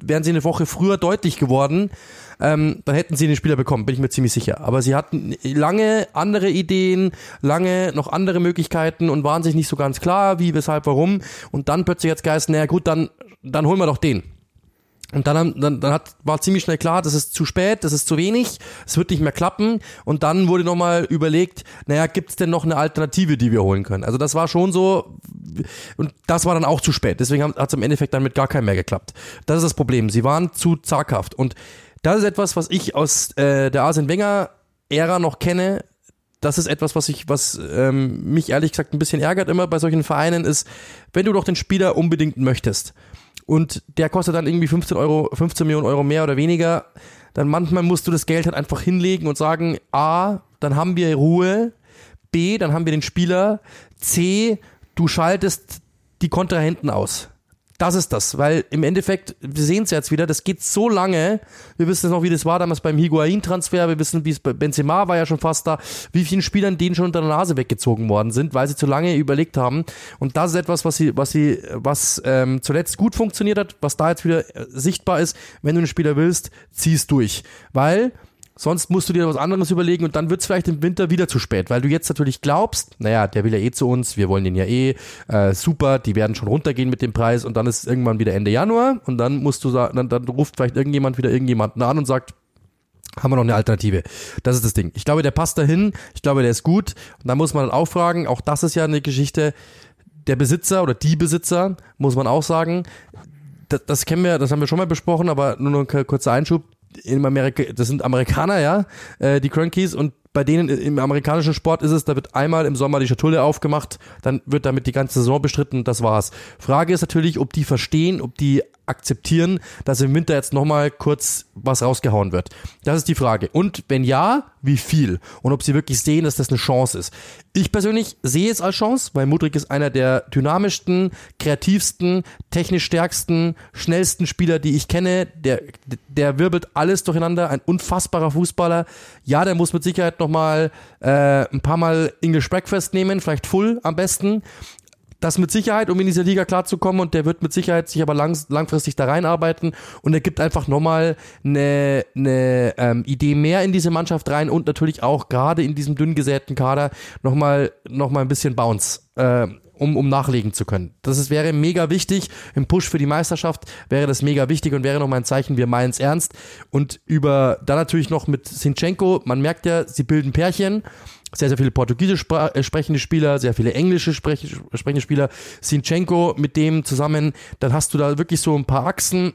wären sie eine Woche früher deutlich geworden, ähm, dann hätten sie den Spieler bekommen, bin ich mir ziemlich sicher. Aber sie hatten lange andere Ideen, lange noch andere Möglichkeiten und waren sich nicht so ganz klar, wie, weshalb, warum. Und dann plötzlich jetzt Geist, naja gut, dann, dann holen wir doch den. Und dann, dann, dann hat, war ziemlich schnell klar, das ist zu spät, das ist zu wenig, es wird nicht mehr klappen. Und dann wurde nochmal überlegt, naja, gibt es denn noch eine Alternative, die wir holen können? Also das war schon so, und das war dann auch zu spät. Deswegen hat es im Endeffekt dann mit gar keinem mehr geklappt. Das ist das Problem. Sie waren zu zaghaft. Und das ist etwas, was ich aus äh, der Arsene Wenger Ära noch kenne. Das ist etwas, was ich, was ähm, mich ehrlich gesagt ein bisschen ärgert immer bei solchen Vereinen, ist, wenn du doch den Spieler unbedingt möchtest und der kostet dann irgendwie 15 Euro, 15 Millionen Euro mehr oder weniger, dann manchmal musst du das Geld halt einfach hinlegen und sagen, A, dann haben wir Ruhe, B, dann haben wir den Spieler, C, du schaltest die Kontrahenten aus. Das ist das, weil im Endeffekt, wir sehen es jetzt wieder, das geht so lange. Wir wissen noch, wie das war damals beim Higuain-Transfer. Wir wissen, wie es bei Benzema war ja schon fast da, wie vielen Spielern denen schon unter der Nase weggezogen worden sind, weil sie zu lange überlegt haben. Und das ist etwas, was sie, was sie, was ähm, zuletzt gut funktioniert hat, was da jetzt wieder äh, sichtbar ist. Wenn du einen Spieler willst, zieh's durch, weil Sonst musst du dir was anderes überlegen und dann wird es vielleicht im Winter wieder zu spät, weil du jetzt natürlich glaubst, naja, der will ja eh zu uns, wir wollen den ja eh, äh, super, die werden schon runtergehen mit dem Preis und dann ist irgendwann wieder Ende Januar und dann musst du sagen, dann, dann ruft vielleicht irgendjemand wieder irgendjemanden an und sagt, haben wir noch eine Alternative. Das ist das Ding. Ich glaube, der passt dahin. Ich glaube, der ist gut. Und da muss man dann auch fragen, auch das ist ja eine Geschichte, der Besitzer oder die Besitzer, muss man auch sagen, das, das kennen wir, das haben wir schon mal besprochen, aber nur noch ein kurzer Einschub in Amerika, das sind Amerikaner, ja, äh, die Crankies und bei denen im amerikanischen Sport ist es, da wird einmal im Sommer die Schatulle aufgemacht, dann wird damit die ganze Saison bestritten, das war's. Frage ist natürlich, ob die verstehen, ob die akzeptieren, dass im Winter jetzt nochmal kurz was rausgehauen wird. Das ist die Frage. Und wenn ja, wie viel? Und ob sie wirklich sehen, dass das eine Chance ist. Ich persönlich sehe es als Chance, weil Mudrik ist einer der dynamischsten, kreativsten, technisch stärksten, schnellsten Spieler, die ich kenne. Der, der wirbelt alles durcheinander. Ein unfassbarer Fußballer. Ja, der muss mit Sicherheit nochmal äh, ein paar Mal English Breakfast nehmen, vielleicht Full am besten das mit Sicherheit, um in dieser Liga klarzukommen und der wird mit Sicherheit sich aber lang, langfristig da reinarbeiten und er gibt einfach nochmal eine, eine ähm, Idee mehr in diese Mannschaft rein und natürlich auch gerade in diesem dünn gesäten Kader nochmal noch mal ein bisschen Bounce. Äh, um, um nachlegen zu können. Das ist, wäre mega wichtig. Im Push für die Meisterschaft wäre das mega wichtig und wäre nochmal ein Zeichen, wir meinen es ernst. Und über, dann natürlich noch mit Sinchenko, man merkt ja, sie bilden Pärchen sehr, sehr viele portugiesisch äh, sprechende Spieler, sehr viele englische sprechende Spieler. Sinchenko mit dem zusammen, dann hast du da wirklich so ein paar Achsen.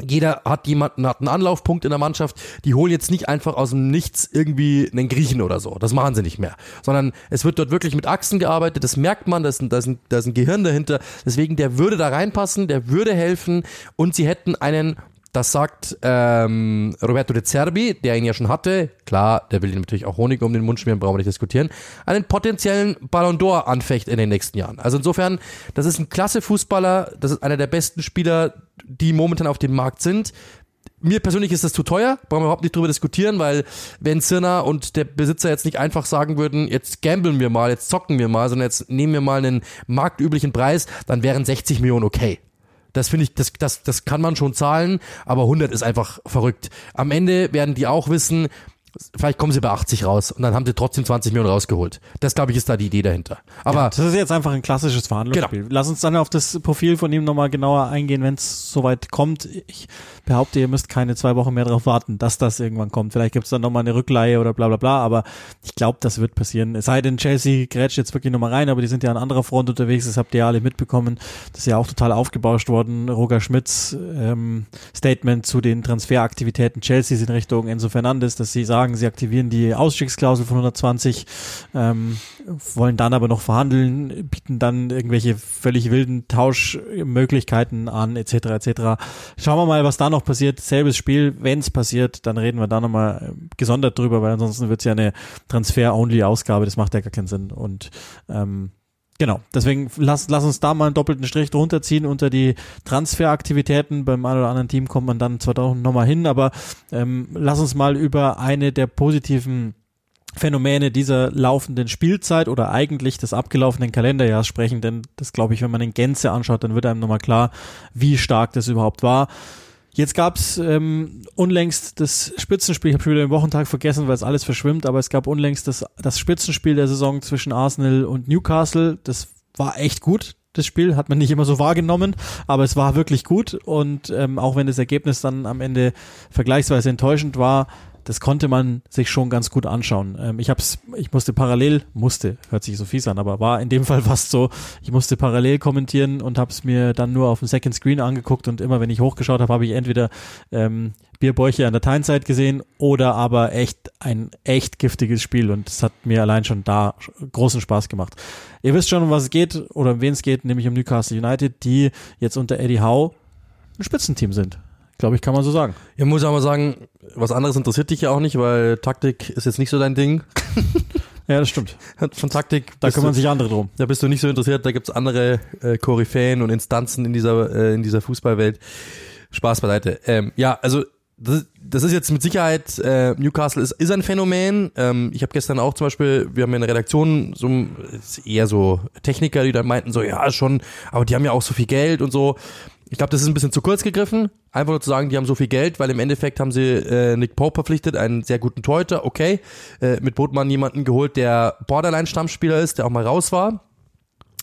Jeder hat jemanden, hat einen Anlaufpunkt in der Mannschaft. Die holen jetzt nicht einfach aus dem Nichts irgendwie einen Griechen oder so. Das machen sie nicht mehr. Sondern es wird dort wirklich mit Achsen gearbeitet. Das merkt man, da ist ein, da ist ein, da ist ein Gehirn dahinter. Deswegen, der würde da reinpassen, der würde helfen und sie hätten einen das sagt ähm, Roberto de Zerbi, der ihn ja schon hatte. Klar, der will ihn natürlich auch Honig um den Mund schmieren, brauchen wir nicht diskutieren. Einen potenziellen Ballon d'Or anfecht in den nächsten Jahren. Also insofern, das ist ein klasse Fußballer, das ist einer der besten Spieler, die momentan auf dem Markt sind. Mir persönlich ist das zu teuer, brauchen wir überhaupt nicht drüber diskutieren, weil wenn Zirner und der Besitzer jetzt nicht einfach sagen würden, jetzt gambeln wir mal, jetzt zocken wir mal, sondern jetzt nehmen wir mal einen marktüblichen Preis, dann wären 60 Millionen okay Das finde ich, das, das, das kann man schon zahlen, aber 100 ist einfach verrückt. Am Ende werden die auch wissen, vielleicht kommen sie bei 80 raus und dann haben sie trotzdem 20 Millionen rausgeholt. Das, glaube ich, ist da die Idee dahinter. Aber ja, das ist jetzt einfach ein klassisches Verhandlungsspiel. Genau. Lass uns dann auf das Profil von ihm nochmal genauer eingehen, wenn es soweit kommt. Ich behaupte, ihr müsst keine zwei Wochen mehr darauf warten, dass das irgendwann kommt. Vielleicht gibt es dann nochmal eine Rückleihe oder bla bla bla, aber ich glaube, das wird passieren. Es sei denn, Chelsea grätscht jetzt wirklich nochmal rein, aber die sind ja an anderer Front unterwegs, das habt ihr ja alle mitbekommen. Das ist ja auch total aufgebauscht worden. Roger Schmidts ähm, Statement zu den Transferaktivitäten Chelsea in Richtung Enzo Fernandes, dass sie sagen, sagen, sie aktivieren die Ausstiegsklausel von 120, ähm, wollen dann aber noch verhandeln, bieten dann irgendwelche völlig wilden Tauschmöglichkeiten an, etc. etc. Schauen wir mal, was da noch passiert. Selbes Spiel, wenn es passiert, dann reden wir da nochmal gesondert drüber, weil ansonsten wird es ja eine Transfer-Only-Ausgabe, das macht ja gar keinen Sinn. Und ähm, Genau, deswegen lass, lass uns da mal einen doppelten Strich drunter ziehen unter die Transferaktivitäten. Beim einen oder anderen Team kommt man dann zwar doch nochmal hin, aber ähm, lass uns mal über eine der positiven Phänomene dieser laufenden Spielzeit oder eigentlich des abgelaufenen Kalenderjahres sprechen, denn das glaube ich, wenn man in Gänze anschaut, dann wird einem nochmal klar, wie stark das überhaupt war. Jetzt gab's ähm, unlängst das Spitzenspiel, ich habe schon wieder den Wochentag vergessen, weil es alles verschwimmt, aber es gab unlängst das, das Spitzenspiel der Saison zwischen Arsenal und Newcastle. Das war echt gut. Das Spiel hat man nicht immer so wahrgenommen, aber es war wirklich gut und ähm, auch wenn das Ergebnis dann am Ende vergleichsweise enttäuschend war, das konnte man sich schon ganz gut anschauen. Ähm, ich hab's, ich musste parallel, musste, hört sich so fies an, aber war in dem Fall fast so, ich musste parallel kommentieren und hab's mir dann nur auf dem Second Screen angeguckt und immer wenn ich hochgeschaut habe, habe ich entweder ähm, Bierbäuche an der Teinside gesehen oder aber echt ein echt giftiges Spiel und es hat mir allein schon da großen Spaß gemacht. Ihr wisst schon, um was es geht oder um wen es geht, nämlich um Newcastle United, die jetzt unter Eddie Howe ein Spitzenteam sind. Glaube ich, kann man so sagen. Ich muss auch mal sagen, was anderes interessiert dich ja auch nicht, weil Taktik ist jetzt nicht so dein Ding. ja, das stimmt. Von Taktik. Da kümmern sich andere drum. Da bist du nicht so interessiert, da gibt's andere äh, Koryphäen und Instanzen in dieser, äh, in dieser Fußballwelt. Spaß beiseite. Ähm, ja, also das, das ist jetzt mit Sicherheit, äh, Newcastle ist, ist ein Phänomen. Ähm, ich habe gestern auch zum Beispiel, wir haben ja eine Redaktion, so eher so Techniker, die dann meinten, so ja schon, aber die haben ja auch so viel Geld und so. Ich glaube, das ist ein bisschen zu kurz gegriffen. Einfach nur zu sagen, die haben so viel Geld, weil im Endeffekt haben sie äh, Nick Pope verpflichtet, einen sehr guten Torhüter, okay. Äh, mit Botmann jemanden geholt, der Borderline-Stammspieler ist, der auch mal raus war.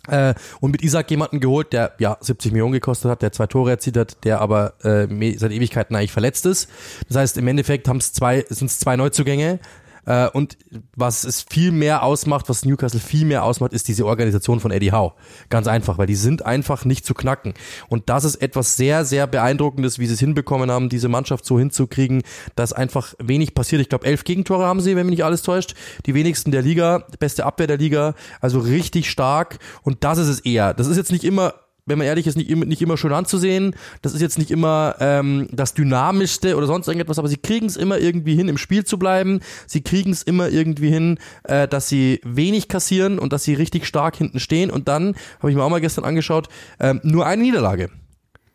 Äh, und mit Isaac jemanden geholt, der ja 70 Millionen gekostet hat, der zwei Tore erzielt hat, der aber äh, seit Ewigkeiten eigentlich verletzt ist. Das heißt, im Endeffekt sind es zwei Neuzugänge, äh, und was es viel mehr ausmacht, was Newcastle viel mehr ausmacht, ist diese Organisation von Eddie Howe. Ganz einfach, weil die sind einfach nicht zu knacken. Und das ist etwas sehr, sehr beeindruckendes, wie sie es hinbekommen haben, diese Mannschaft so hinzukriegen, dass einfach wenig passiert. Ich glaube, elf Gegentore haben sie, wenn mich nicht alles täuscht. Die wenigsten der Liga, beste Abwehr der Liga, also richtig stark. Und das ist es eher. Das ist jetzt nicht immer wenn man ehrlich ist, nicht, nicht immer schön anzusehen. Das ist jetzt nicht immer ähm, das Dynamischste oder sonst irgendetwas, aber sie kriegen es immer irgendwie hin, im Spiel zu bleiben. Sie kriegen es immer irgendwie hin, äh, dass sie wenig kassieren und dass sie richtig stark hinten stehen. Und dann, habe ich mir auch mal gestern angeschaut, ähm, nur eine Niederlage.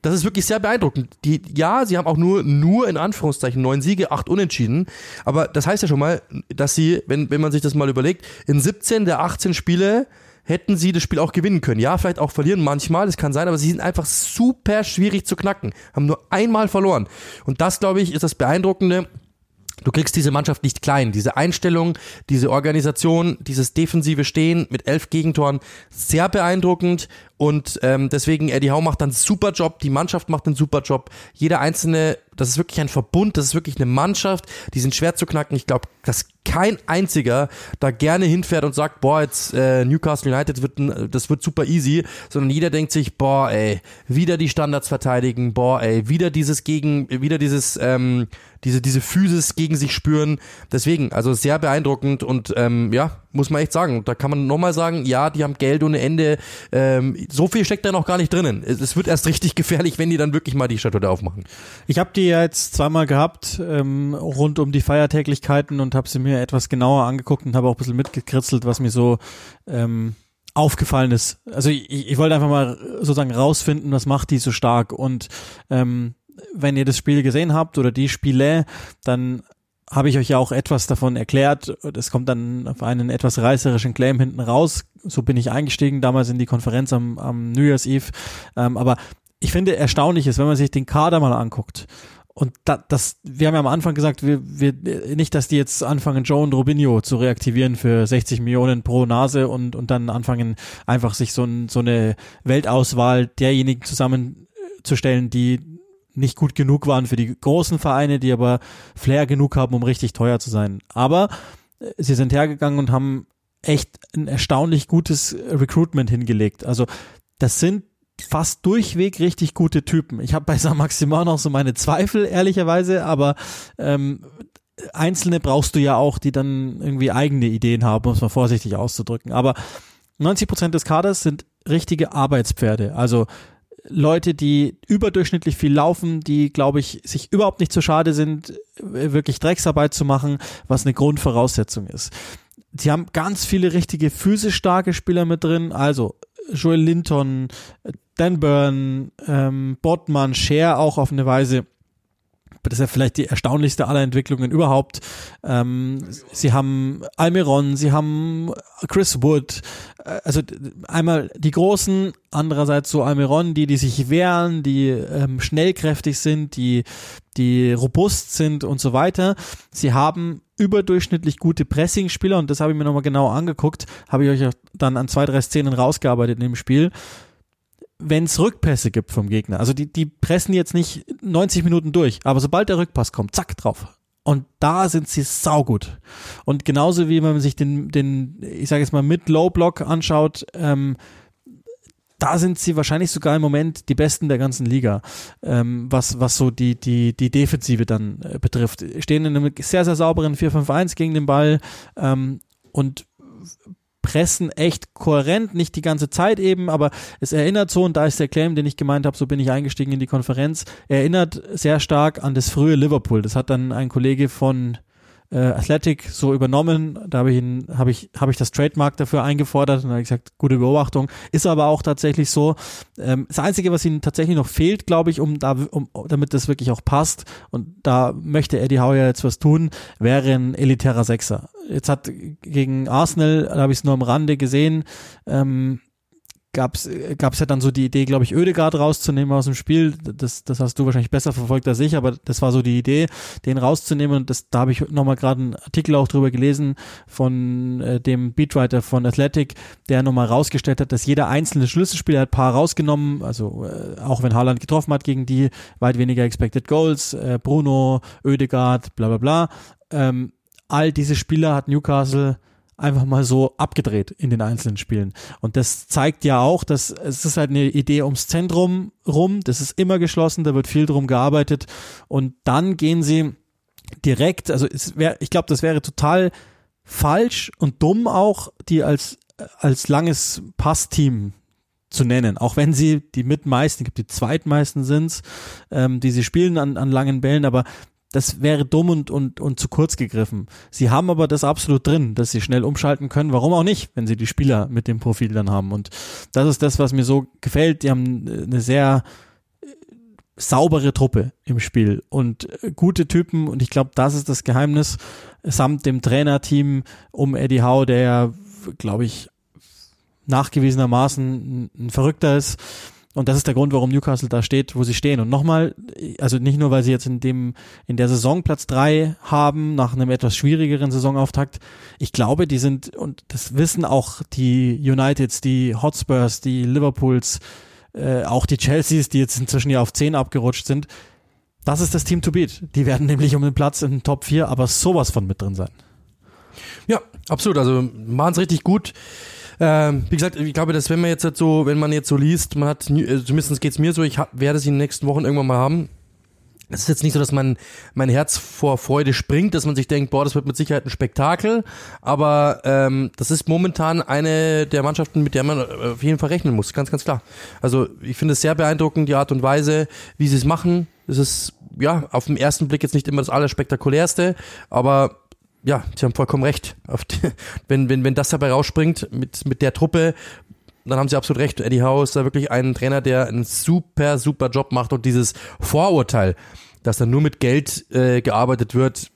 Das ist wirklich sehr beeindruckend. Die, ja, sie haben auch nur, nur in Anführungszeichen neun Siege, acht Unentschieden. Aber das heißt ja schon mal, dass sie, wenn, wenn man sich das mal überlegt, in 17 der 18 Spiele hätten sie das Spiel auch gewinnen können. Ja, vielleicht auch verlieren manchmal, das kann sein, aber sie sind einfach super schwierig zu knacken. Haben nur einmal verloren. Und das, glaube ich, ist das Beeindruckende. Du kriegst diese Mannschaft nicht klein. Diese Einstellung, diese Organisation, dieses defensive Stehen mit elf Gegentoren, sehr beeindruckend. Und ähm, deswegen, Eddie Howe macht einen super Job, die Mannschaft macht einen super Job. Jeder einzelne, das ist wirklich ein Verbund, das ist wirklich eine Mannschaft, die sind schwer zu knacken. Ich glaube, dass kein einziger da gerne hinfährt und sagt, boah, jetzt äh, Newcastle United wird das wird super easy, sondern jeder denkt sich, boah, ey, wieder die Standards verteidigen, boah, ey, wieder dieses gegen, wieder dieses, ähm, diese, diese Physis gegen sich spüren. Deswegen, also sehr beeindruckend und ähm, ja, muss man echt sagen. Da kann man nochmal sagen, ja, die haben Geld ohne Ende. Ähm, so viel steckt da noch gar nicht drinnen. Es, wird erst richtig gefährlich, wenn die dann wirklich mal die Statue aufmachen. Ich habe die ja jetzt zweimal gehabt ähm, rund um die Feiertäglichkeiten und habe sie mir etwas genauer angeguckt und habe auch ein bisschen mitgekritzelt, was mir so ähm, aufgefallen ist. Also ich, ich wollte einfach mal sozusagen rausfinden, was macht die so stark und ähm, wenn ihr das Spiel gesehen habt oder die Spiele, dann habe ich euch ja auch etwas davon erklärt. Es kommt dann auf einen etwas reißerischen Claim hinten raus. So bin ich eingestiegen damals in die Konferenz am, am New Year's Eve. Ähm, aber ich finde erstaunlich ist, wenn man sich den Kader mal anguckt. Und da, das, wir haben ja am Anfang gesagt, wir, wir, nicht, dass die jetzt anfangen, Joe und Robinho zu reaktivieren für 60 Millionen pro Nase und, und dann anfangen, einfach sich so, ein, so eine Weltauswahl derjenigen zusammenzustellen, die nicht gut genug waren für die großen Vereine, die aber Flair genug haben, um richtig teuer zu sein. Aber äh, sie sind hergegangen und haben echt ein erstaunlich gutes Recruitment hingelegt. Also das sind fast durchweg richtig gute Typen. Ich habe bei San Maximal noch so meine Zweifel, ehrlicherweise, aber ähm, Einzelne brauchst du ja auch, die dann irgendwie eigene Ideen haben, um es mal vorsichtig auszudrücken. Aber 90 Prozent des Kaders sind richtige Arbeitspferde. Also Leute, die überdurchschnittlich viel laufen, die, glaube ich, sich überhaupt nicht zu schade sind, wirklich Drecksarbeit zu machen, was eine Grundvoraussetzung ist. Sie haben ganz viele richtige physisch starke Spieler mit drin, also Joel Linton, Dan Burn, ähm, Bottmann, Share auch auf eine Weise. Das ist ja vielleicht die erstaunlichste aller Entwicklungen überhaupt. Ähm, sie haben Almiron, sie haben Chris Wood, äh, also einmal die Großen, andererseits so Almiron, die, die sich wehren, die ähm, schnellkräftig sind, die, die robust sind und so weiter. Sie haben überdurchschnittlich gute Pressing-Spieler und das habe ich mir nochmal genau angeguckt, habe ich euch dann an zwei, drei Szenen rausgearbeitet in dem Spiel wenn es Rückpässe gibt vom Gegner. Also die, die pressen jetzt nicht 90 Minuten durch, aber sobald der Rückpass kommt, zack, drauf. Und da sind sie saugut. Und genauso wie wenn man sich den, den ich sage jetzt mal, Mid-Low-Block anschaut, ähm, da sind sie wahrscheinlich sogar im Moment die Besten der ganzen Liga, ähm, was, was so die, die, die Defensive dann äh, betrifft. Stehen in einem sehr, sehr sauberen 4-5-1 gegen den Ball ähm, und pressen echt kohärent, nicht die ganze Zeit eben, aber es erinnert so, und da ist der Claim, den ich gemeint habe, so bin ich eingestiegen in die Konferenz, erinnert sehr stark an das frühe Liverpool. Das hat dann ein Kollege von äh, Athletic so übernommen. Da habe ich ihn, habe ich, habe ich das Trademark dafür eingefordert und habe gesagt, gute Beobachtung. Ist aber auch tatsächlich so. Ähm, das Einzige, was ihnen tatsächlich noch fehlt, glaube ich, um da, um, damit das wirklich auch passt, und da möchte Eddie Howe ja jetzt was tun, wäre ein elitärer Sechser. Jetzt hat gegen Arsenal, da habe ich es nur am Rande gesehen, ähm, gab's gab's ja dann so die Idee, glaube ich, Ödegard rauszunehmen aus dem Spiel. Das, das hast du wahrscheinlich besser verfolgt als ich, aber das war so die Idee, den rauszunehmen. Und das, da habe ich nochmal gerade einen Artikel auch drüber gelesen von äh, dem Beatwriter von Athletic, der nochmal rausgestellt hat, dass jeder einzelne Schlüsselspieler hat paar rausgenommen, also äh, auch wenn Haaland getroffen hat gegen die, weit weniger Expected Goals, äh, Bruno, Ödegard, bla bla bla. Ähm, all diese Spieler hat Newcastle einfach mal so abgedreht in den einzelnen Spielen. Und das zeigt ja auch, dass es ist halt eine Idee ums Zentrum rum, das ist immer geschlossen, da wird viel drum gearbeitet und dann gehen sie direkt, also wär, ich glaube, das wäre total falsch und dumm auch, die als, als langes Passteam zu nennen, auch wenn sie die mitmeisten, ich glaube die zweitmeisten sind's, ähm, die sie spielen an, an langen Bällen, aber das wäre dumm und, und, und zu kurz gegriffen. Sie haben aber das absolut drin, dass sie schnell umschalten können. Warum auch nicht, wenn sie die Spieler mit dem Profil dann haben? Und das ist das, was mir so gefällt. Die haben eine sehr äh, saubere Truppe im Spiel und äh, gute Typen. Und ich glaube, das ist das Geheimnis samt dem Trainerteam um Eddie Howe, der glaube ich, nachgewiesenermaßen ein Verrückter ist und das ist der Grund, warum Newcastle da steht, wo sie stehen. Und nochmal, also nicht nur, weil sie jetzt in dem, in der Saison Platz drei haben, nach einem etwas schwierigeren Saisonauftakt. Ich glaube, die sind, und das wissen auch die Uniteds, die Hotspurs, die Liverpools, äh, auch die Chelseas, die jetzt inzwischen ja auf zehn abgerutscht sind. Das ist das Team to beat. Die werden nämlich um den Platz in den Top 4 aber sowas von mit drin sein. Ja, absolut. Also machen es richtig gut. Ähm, wie gesagt, ich glaube, dass wenn man jetzt so, wenn man jetzt so liest, man hat, äh, zumindest geht's mir so, ich hab, werde sie in den nächsten Wochen irgendwann mal haben. Es ist jetzt nicht so, dass man mein Herz vor Freude springt, dass man sich denkt, boah, das wird mit Sicherheit ein Spektakel. Aber ähm, das ist momentan eine der Mannschaften, mit der man äh, auf jeden Fall rechnen muss, ganz, ganz klar. Also ich finde es sehr beeindruckend, die Art und Weise, wie sie es machen. Es ist ja auf den ersten Blick jetzt nicht immer das Allerspektakulärste, aber ja, Sie haben vollkommen recht. Die, wenn, wenn, wenn das dabei rausspringt mit, mit der Truppe, dann haben Sie absolut recht. Eddie Howe ist da wirklich ein Trainer, der einen super, super Job macht und dieses Vorurteil, dass da nur mit Geld äh, gearbeitet wird,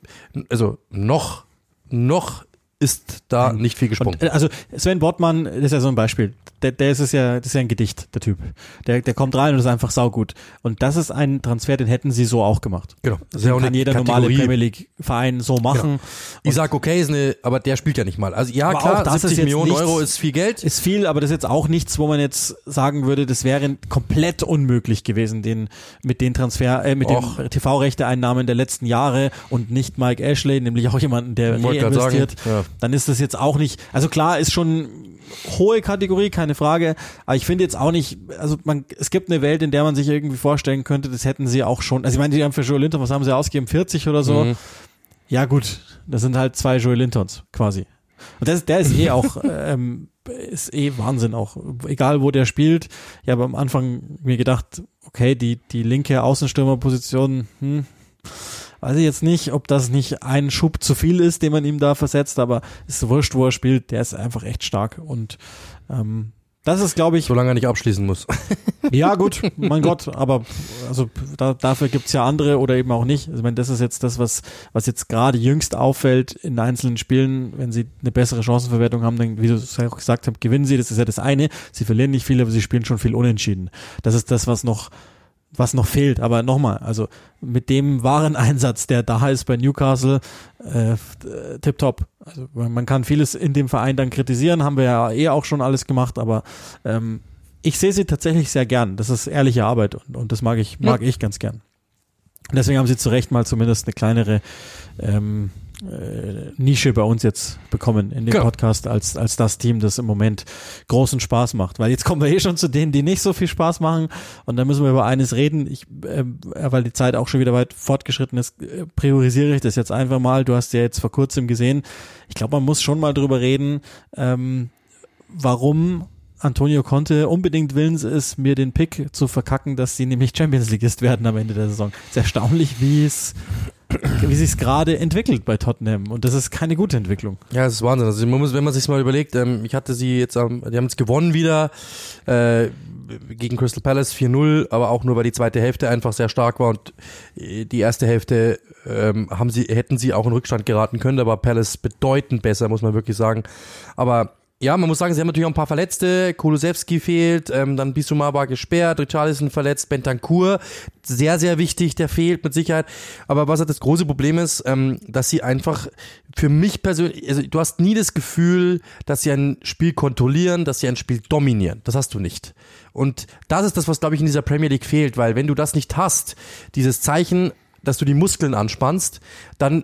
also noch, noch ist da nicht viel gesprungen. Und, also Sven Bottmann, das ist ja so ein Beispiel. Der, der ist es ja, das ist ja ein Gedicht, der Typ. Der, der kommt rein und ist einfach saugut. Und das ist ein Transfer, den hätten sie so auch gemacht. Genau. Das ist ja kann jeder normale Premier League Verein so machen. Genau. Ich sag okay, ist eine, aber der spielt ja nicht mal. Also ja, klar, das 70 Millionen nichts, Euro ist viel Geld. Ist viel, aber das ist jetzt auch nichts, wo man jetzt sagen würde, das wäre komplett unmöglich gewesen, den, mit den Transfer, äh, mit Och. den TV-Rechte-Einnahmen der letzten Jahre und nicht Mike Ashley, nämlich auch jemanden, der reinvestiert. Ja. Dann ist das jetzt auch nicht, also klar, ist schon hohe Kategorie, keine Frage. Aber ich finde jetzt auch nicht, also man, es gibt eine Welt, in der man sich irgendwie vorstellen könnte, das hätten sie auch schon. Also ich meine, die haben für Joe Linton, was haben sie ausgegeben? 40 oder so? Mhm. Ja gut, das sind halt zwei Joe Lintons quasi. Und das, der ist eh auch, ähm, ist eh Wahnsinn auch. Egal wo der spielt. Ich habe am Anfang mir gedacht, okay, die, die linke Außenstürmerposition, hm, weiß ich jetzt nicht, ob das nicht ein Schub zu viel ist, den man ihm da versetzt, aber es ist wurscht, wo er spielt, der ist einfach echt stark und ähm, das ist, glaube ich. Solange er nicht abschließen muss. ja, gut, mein Gott, aber also da, dafür gibt's ja andere oder eben auch nicht. Also, ich meine, das ist jetzt das, was, was jetzt gerade jüngst auffällt in einzelnen Spielen, wenn sie eine bessere Chancenverwertung haben, dann, wie du es auch gesagt hast, gewinnen sie. Das ist ja das eine. Sie verlieren nicht viel, aber sie spielen schon viel unentschieden. Das ist das, was noch was noch fehlt. Aber nochmal, also mit dem wahren Einsatz, der da ist bei Newcastle, äh, tipptopp. Also man kann vieles in dem Verein dann kritisieren, haben wir ja eh auch schon alles gemacht, aber ähm, ich sehe sie tatsächlich sehr gern. Das ist ehrliche Arbeit und, und das mag ich, mag ja. ich ganz gern. Deswegen haben sie zu Recht mal zumindest eine kleinere ähm, äh, Nische bei uns jetzt bekommen in dem genau. Podcast als, als das Team, das im Moment großen Spaß macht. Weil jetzt kommen wir eh schon zu denen, die nicht so viel Spaß machen. Und da müssen wir über eines reden. Ich, äh, weil die Zeit auch schon wieder weit fortgeschritten ist, äh, priorisiere ich das jetzt einfach mal. Du hast ja jetzt vor kurzem gesehen. Ich glaube, man muss schon mal drüber reden, ähm, warum Antonio Conte unbedingt willens ist, mir den Pick zu verkacken, dass sie nämlich Champions Leagueist werden am Ende der Saison. Es ist erstaunlich, wie es wie sich es gerade entwickelt bei Tottenham und das ist keine gute Entwicklung. Ja, das ist Wahnsinn. Also man muss, wenn man sich mal überlegt, ähm, ich hatte sie jetzt, ähm, die haben jetzt gewonnen wieder äh, gegen Crystal Palace 4-0, aber auch nur weil die zweite Hälfte einfach sehr stark war und äh, die erste Hälfte ähm, haben sie hätten sie auch in Rückstand geraten können, aber Palace bedeutend besser, muss man wirklich sagen. Aber ja, man muss sagen, sie haben natürlich auch ein paar Verletzte. Kulusewski fehlt, ähm, dann Bissouma war gesperrt, Richarlison verletzt, Bentancur, sehr, sehr wichtig, der fehlt mit Sicherheit. Aber was halt das große Problem ist, ähm, dass sie einfach für mich persönlich, also du hast nie das Gefühl, dass sie ein Spiel kontrollieren, dass sie ein Spiel dominieren. Das hast du nicht. Und das ist das, was, glaube ich, in dieser Premier League fehlt, weil wenn du das nicht hast, dieses Zeichen, dass du die Muskeln anspannst, dann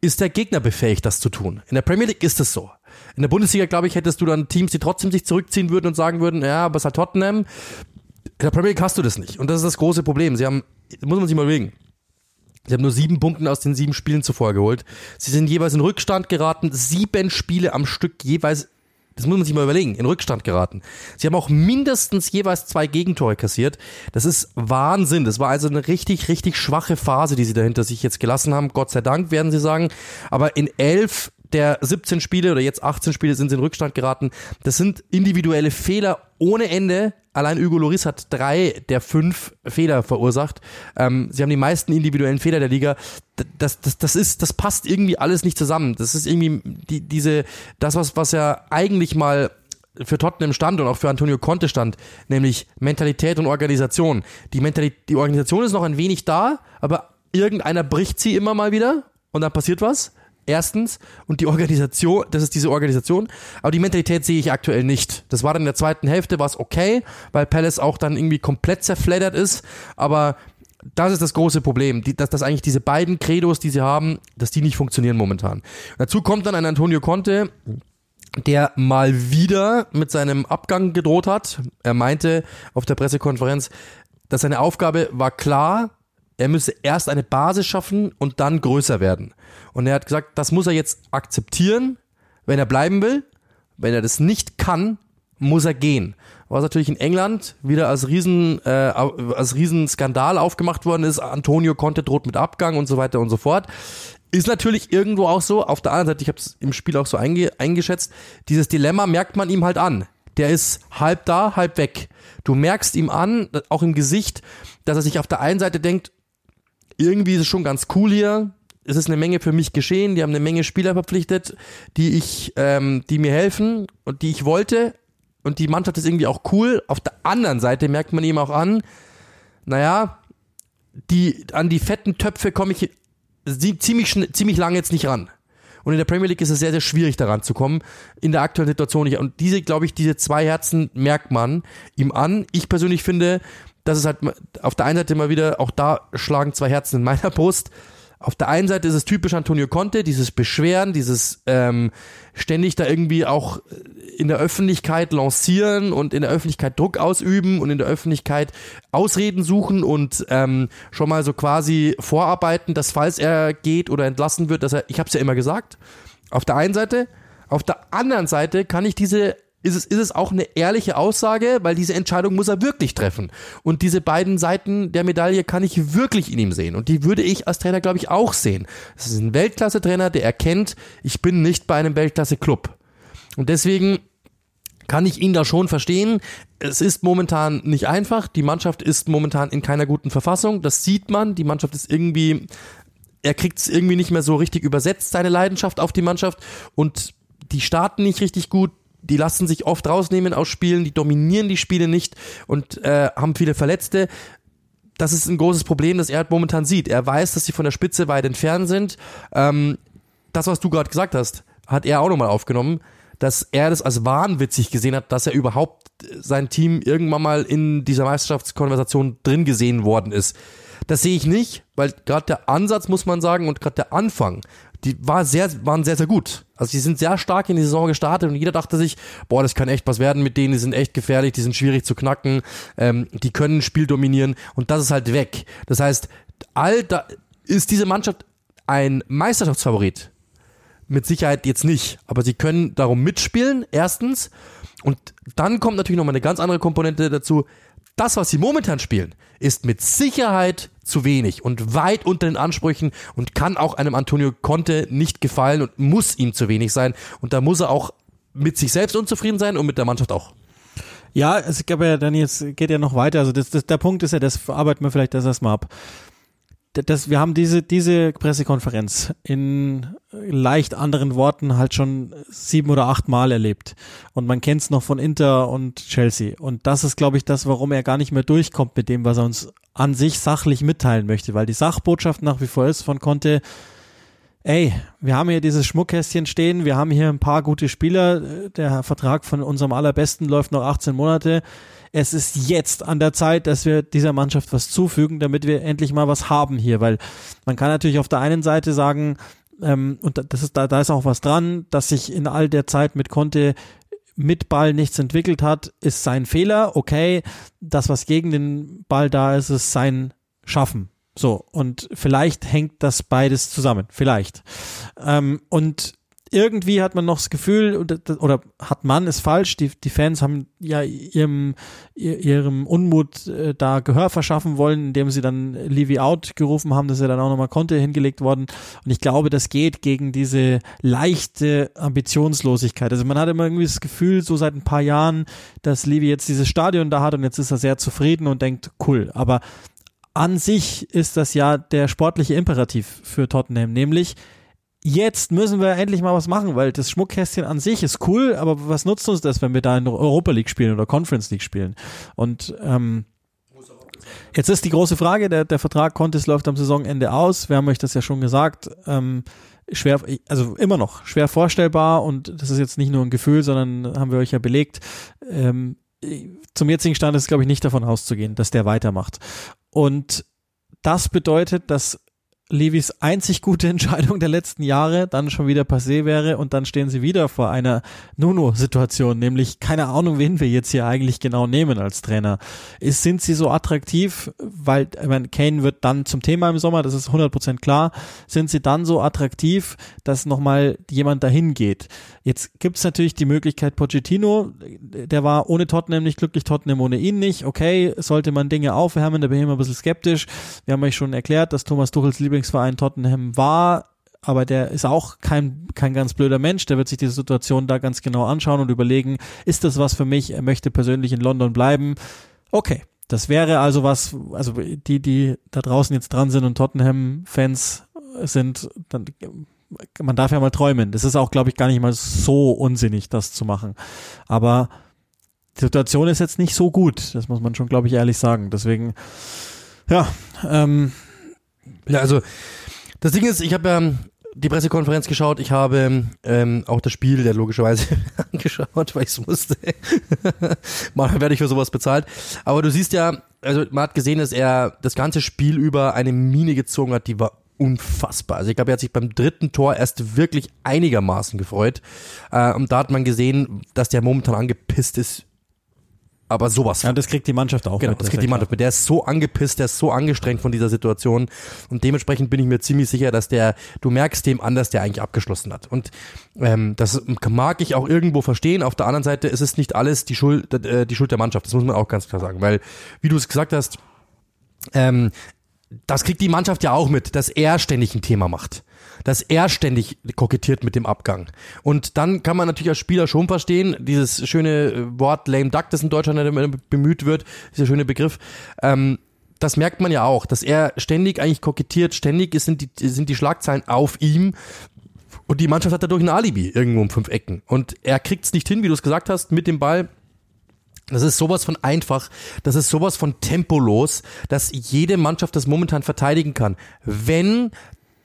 ist der Gegner befähigt, das zu tun. In der Premier League ist es so. In der Bundesliga, glaube ich, hättest du dann Teams, die trotzdem sich zurückziehen würden und sagen würden, ja, aber es hat Tottenham. In der Premier League hast du das nicht. Und das ist das große Problem. Sie haben, muss man sich mal überlegen. Sie haben nur sieben Punkte aus den sieben Spielen zuvor geholt. Sie sind jeweils in Rückstand geraten, sieben Spiele am Stück jeweils das muss man sich mal überlegen, in Rückstand geraten. Sie haben auch mindestens jeweils zwei Gegentore kassiert. Das ist Wahnsinn. Das war also eine richtig, richtig schwache Phase, die sie dahinter sich jetzt gelassen haben. Gott sei Dank, werden sie sagen. Aber in elf der 17 Spiele oder jetzt 18 Spiele sind sie in Rückstand geraten. Das sind individuelle Fehler ohne Ende. Allein Hugo Loris hat drei der fünf Fehler verursacht. Ähm, sie haben die meisten individuellen Fehler der Liga. Das, das, das ist, das passt irgendwie alles nicht zusammen. Das ist irgendwie die, diese, das was, was ja eigentlich mal für Tottenham stand und auch für Antonio Conte stand, nämlich Mentalität und Organisation. Die Mentalität, die Organisation ist noch ein wenig da, aber irgendeiner bricht sie immer mal wieder und dann passiert was. Erstens. Und die Organisation, das ist diese Organisation. Aber die Mentalität sehe ich aktuell nicht. Das war dann in der zweiten Hälfte, war es okay, weil Palace auch dann irgendwie komplett zerfleddert ist. Aber das ist das große Problem, die, dass, dass eigentlich diese beiden Credos, die sie haben, dass die nicht funktionieren momentan. Dazu kommt dann ein Antonio Conte, der mal wieder mit seinem Abgang gedroht hat. Er meinte auf der Pressekonferenz, dass seine Aufgabe war klar, er müsse erst eine Basis schaffen und dann größer werden. Und er hat gesagt, das muss er jetzt akzeptieren, wenn er bleiben will. Wenn er das nicht kann, muss er gehen. Was natürlich in England wieder als riesen äh, als Riesenskandal aufgemacht worden ist. Antonio Conte droht mit Abgang und so weiter und so fort. Ist natürlich irgendwo auch so. Auf der anderen Seite, ich habe es im Spiel auch so einge eingeschätzt, dieses Dilemma merkt man ihm halt an. Der ist halb da, halb weg. Du merkst ihm an, auch im Gesicht, dass er sich auf der einen Seite denkt, irgendwie ist es schon ganz cool hier. Es ist eine Menge für mich geschehen. Die haben eine Menge Spieler verpflichtet, die ich, ähm, die mir helfen und die ich wollte. und die Mannschaft ist irgendwie auch cool. Auf der anderen Seite merkt man ihm auch an, naja, die, an die fetten Töpfe komme ich ziemlich, ziemlich lange jetzt nicht ran. Und in der Premier League ist es sehr, sehr schwierig daran zu kommen. In der aktuellen Situation nicht. Und diese, glaube ich, diese zwei Herzen merkt man ihm an. Ich persönlich finde, dass es halt auf der einen Seite immer wieder, auch da schlagen zwei Herzen in meiner Brust. Auf der einen Seite ist es typisch Antonio Conte, dieses Beschweren, dieses ähm, ständig da irgendwie auch in der Öffentlichkeit lancieren und in der Öffentlichkeit Druck ausüben und in der Öffentlichkeit Ausreden suchen und ähm, schon mal so quasi vorarbeiten, dass falls er geht oder entlassen wird, dass er, ich habe es ja immer gesagt, auf der einen Seite, auf der anderen Seite kann ich diese ist es, ist es auch eine ehrliche Aussage, weil diese Entscheidung muss er wirklich treffen. Und diese beiden Seiten der Medaille kann ich wirklich in ihm sehen. Und die würde ich als Trainer, glaube ich, auch sehen. Es ist ein Weltklasse-Trainer, der erkennt, ich bin nicht bei einem Weltklasse-Club. Und deswegen kann ich ihn da schon verstehen. Es ist momentan nicht einfach. Die Mannschaft ist momentan in keiner guten Verfassung. Das sieht man. Die Mannschaft ist irgendwie, er kriegt es irgendwie nicht mehr so richtig übersetzt, seine Leidenschaft auf die Mannschaft. Und die starten nicht richtig gut die lassen sich oft rausnehmen aus Spielen, die dominieren die Spiele nicht und äh, haben viele Verletzte. Das ist ein großes Problem, das er momentan sieht. Er weiß, dass sie von der Spitze weit entfernt sind. Ähm, das, was du gerade gesagt hast, hat er auch nochmal aufgenommen, dass er das als wahnwitzig gesehen hat, dass er überhaupt sein Team irgendwann mal in dieser Meisterschaftskonversation drin gesehen worden ist. Das sehe ich nicht, weil gerade der Ansatz, muss man sagen, und gerade der Anfang die war sehr, waren sehr, sehr gut. Also die sind sehr stark in die Saison gestartet und jeder dachte sich, boah, das kann echt was werden mit denen, die sind echt gefährlich, die sind schwierig zu knacken, ähm, die können ein Spiel dominieren und das ist halt weg. Das heißt, all da ist diese Mannschaft ein Meisterschaftsfavorit. Mit Sicherheit jetzt nicht, aber sie können darum mitspielen, erstens. Und dann kommt natürlich nochmal eine ganz andere Komponente dazu. Das, was sie momentan spielen, ist mit Sicherheit zu wenig und weit unter den Ansprüchen und kann auch einem Antonio Conte nicht gefallen und muss ihm zu wenig sein. Und da muss er auch mit sich selbst unzufrieden sein und mit der Mannschaft auch. Ja, es gab ja dann jetzt, geht ja noch weiter. Also das, das, der Punkt ist ja, das arbeiten wir vielleicht das erstmal ab das, wir haben diese, diese Pressekonferenz in leicht anderen Worten halt schon sieben oder acht Mal erlebt. Und man kennt es noch von Inter und Chelsea. Und das ist, glaube ich, das, warum er gar nicht mehr durchkommt mit dem, was er uns an sich sachlich mitteilen möchte. Weil die Sachbotschaft nach wie vor ist von Conte, ey, wir haben hier dieses Schmuckkästchen stehen, wir haben hier ein paar gute Spieler, der Vertrag von unserem allerbesten läuft noch 18 Monate es ist jetzt an der Zeit, dass wir dieser Mannschaft was zufügen, damit wir endlich mal was haben hier, weil man kann natürlich auf der einen Seite sagen, ähm, und das ist, da, da ist auch was dran, dass sich in all der Zeit mit Conte mit Ball nichts entwickelt hat, ist sein Fehler. Okay, das, was gegen den Ball da ist, ist sein Schaffen. So, und vielleicht hängt das beides zusammen. Vielleicht. Ähm, und irgendwie hat man noch das Gefühl, oder hat man, ist falsch, die, die Fans haben ja ihrem, ihrem Unmut äh, da Gehör verschaffen wollen, indem sie dann Levy out gerufen haben, dass er dann auch nochmal Konte hingelegt worden. Und ich glaube, das geht gegen diese leichte Ambitionslosigkeit. Also man hat immer irgendwie das Gefühl, so seit ein paar Jahren, dass Levy jetzt dieses Stadion da hat und jetzt ist er sehr zufrieden und denkt, cool. Aber an sich ist das ja der sportliche Imperativ für Tottenham, nämlich jetzt müssen wir endlich mal was machen, weil das Schmuckkästchen an sich ist cool, aber was nutzt uns das, wenn wir da in Europa League spielen oder Conference League spielen? Und ähm, jetzt ist die große Frage, der, der Vertrag Contes läuft am Saisonende aus. Wir haben euch das ja schon gesagt. Ähm, schwer, also immer noch schwer vorstellbar und das ist jetzt nicht nur ein Gefühl, sondern haben wir euch ja belegt. Ähm, zum jetzigen Stand ist, glaube ich, nicht davon auszugehen, dass der weitermacht. Und das bedeutet, dass Levis einzig gute Entscheidung der letzten Jahre dann schon wieder passé wäre und dann stehen sie wieder vor einer Nuno-Situation, nämlich keine Ahnung, wen wir jetzt hier eigentlich genau nehmen als Trainer. Ist, sind sie so attraktiv, weil ich meine, Kane wird dann zum Thema im Sommer, das ist 100% klar, sind sie dann so attraktiv, dass nochmal jemand dahin geht. Jetzt gibt es natürlich die Möglichkeit Pochettino, der war ohne Tottenham nicht glücklich, Tottenham ohne ihn nicht. Okay, sollte man Dinge aufwärmen, da bin ich immer ein bisschen skeptisch. Wir haben euch schon erklärt, dass Thomas Tuchels Lieblingsverein Tottenham war, aber der ist auch kein, kein ganz blöder Mensch, der wird sich diese Situation da ganz genau anschauen und überlegen, ist das was für mich? Er möchte persönlich in London bleiben. Okay, das wäre also was, also die, die da draußen jetzt dran sind und Tottenham-Fans sind, dann man darf ja mal träumen. Das ist auch, glaube ich, gar nicht mal so unsinnig, das zu machen. Aber die Situation ist jetzt nicht so gut. Das muss man schon, glaube ich, ehrlich sagen. Deswegen, ja, ähm, ja, also das Ding ist, ich habe ja die Pressekonferenz geschaut, ich habe ähm, auch das Spiel der logischerweise angeschaut, weil ich es musste. Mal werde ich für sowas bezahlt. Aber du siehst ja, also man hat gesehen, dass er das ganze Spiel über eine Mine gezogen hat, die war unfassbar. Also ich glaube, er hat sich beim dritten Tor erst wirklich einigermaßen gefreut. Äh, und da hat man gesehen, dass der momentan angepisst ist aber sowas. Ja, das kriegt die Mannschaft auch genau, mit. das kriegt die Mannschaft mit. Der ist so angepisst, der ist so angestrengt von dieser Situation und dementsprechend bin ich mir ziemlich sicher, dass der, du merkst dem an, dass der eigentlich abgeschlossen hat. Und ähm, das mag ich auch irgendwo verstehen. Auf der anderen Seite ist es nicht alles die Schuld, äh, die Schuld der Mannschaft. Das muss man auch ganz klar sagen, weil, wie du es gesagt hast, ähm, das kriegt die Mannschaft ja auch mit, dass er ständig ein Thema macht dass er ständig kokettiert mit dem Abgang. Und dann kann man natürlich als Spieler schon verstehen, dieses schöne äh, Wort lame duck, das in Deutschland bemüht wird, dieser schöne Begriff, ähm, das merkt man ja auch, dass er ständig eigentlich kokettiert, ständig sind die, sind die Schlagzeilen auf ihm, und die Mannschaft hat dadurch ein Alibi irgendwo um fünf Ecken. Und er kriegt es nicht hin, wie du es gesagt hast, mit dem Ball. Das ist sowas von einfach, das ist sowas von tempolos, dass jede Mannschaft das momentan verteidigen kann. Wenn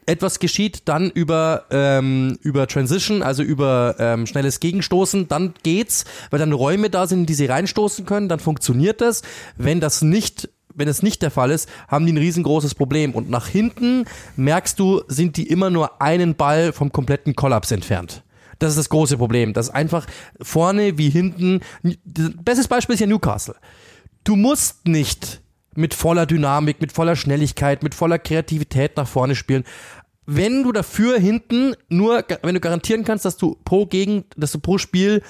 etwas geschieht, dann über, ähm, über Transition, also über ähm, schnelles Gegenstoßen, dann geht's, weil dann Räume da sind, in die sie reinstoßen können, dann funktioniert das. Wenn das nicht wenn es nicht der Fall ist, haben die ein riesengroßes Problem. Und nach hinten merkst du, sind die immer nur einen Ball vom kompletten Kollaps entfernt. Das ist das große Problem. Das ist einfach vorne wie hinten. Bestes Beispiel ist ja Newcastle. Du musst nicht mit voller Dynamik, mit voller Schnelligkeit, mit voller Kreativität nach vorne spielen. Wenn du dafür hinten nur, wenn du garantieren kannst, dass du pro Gegen, dass du pro Spiel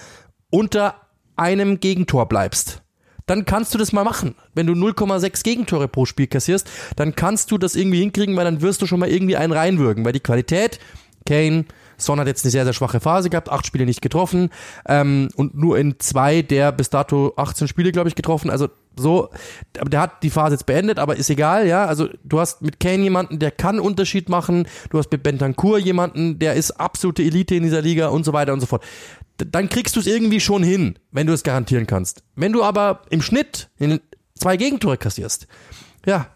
unter einem Gegentor bleibst, dann kannst du das mal machen. Wenn du 0,6 Gegentore pro Spiel kassierst, dann kannst du das irgendwie hinkriegen, weil dann wirst du schon mal irgendwie einen reinwürgen, weil die Qualität, Kane, Son hat jetzt eine sehr, sehr schwache Phase gehabt, acht Spiele nicht getroffen ähm, und nur in zwei der bis dato 18 Spiele, glaube ich, getroffen. Also so, der hat die Phase jetzt beendet, aber ist egal, ja. Also du hast mit Kane jemanden, der kann Unterschied machen, du hast mit Bentancur jemanden, der ist absolute Elite in dieser Liga und so weiter und so fort. Dann kriegst du es irgendwie schon hin, wenn du es garantieren kannst. Wenn du aber im Schnitt in zwei Gegentore kassierst, ja,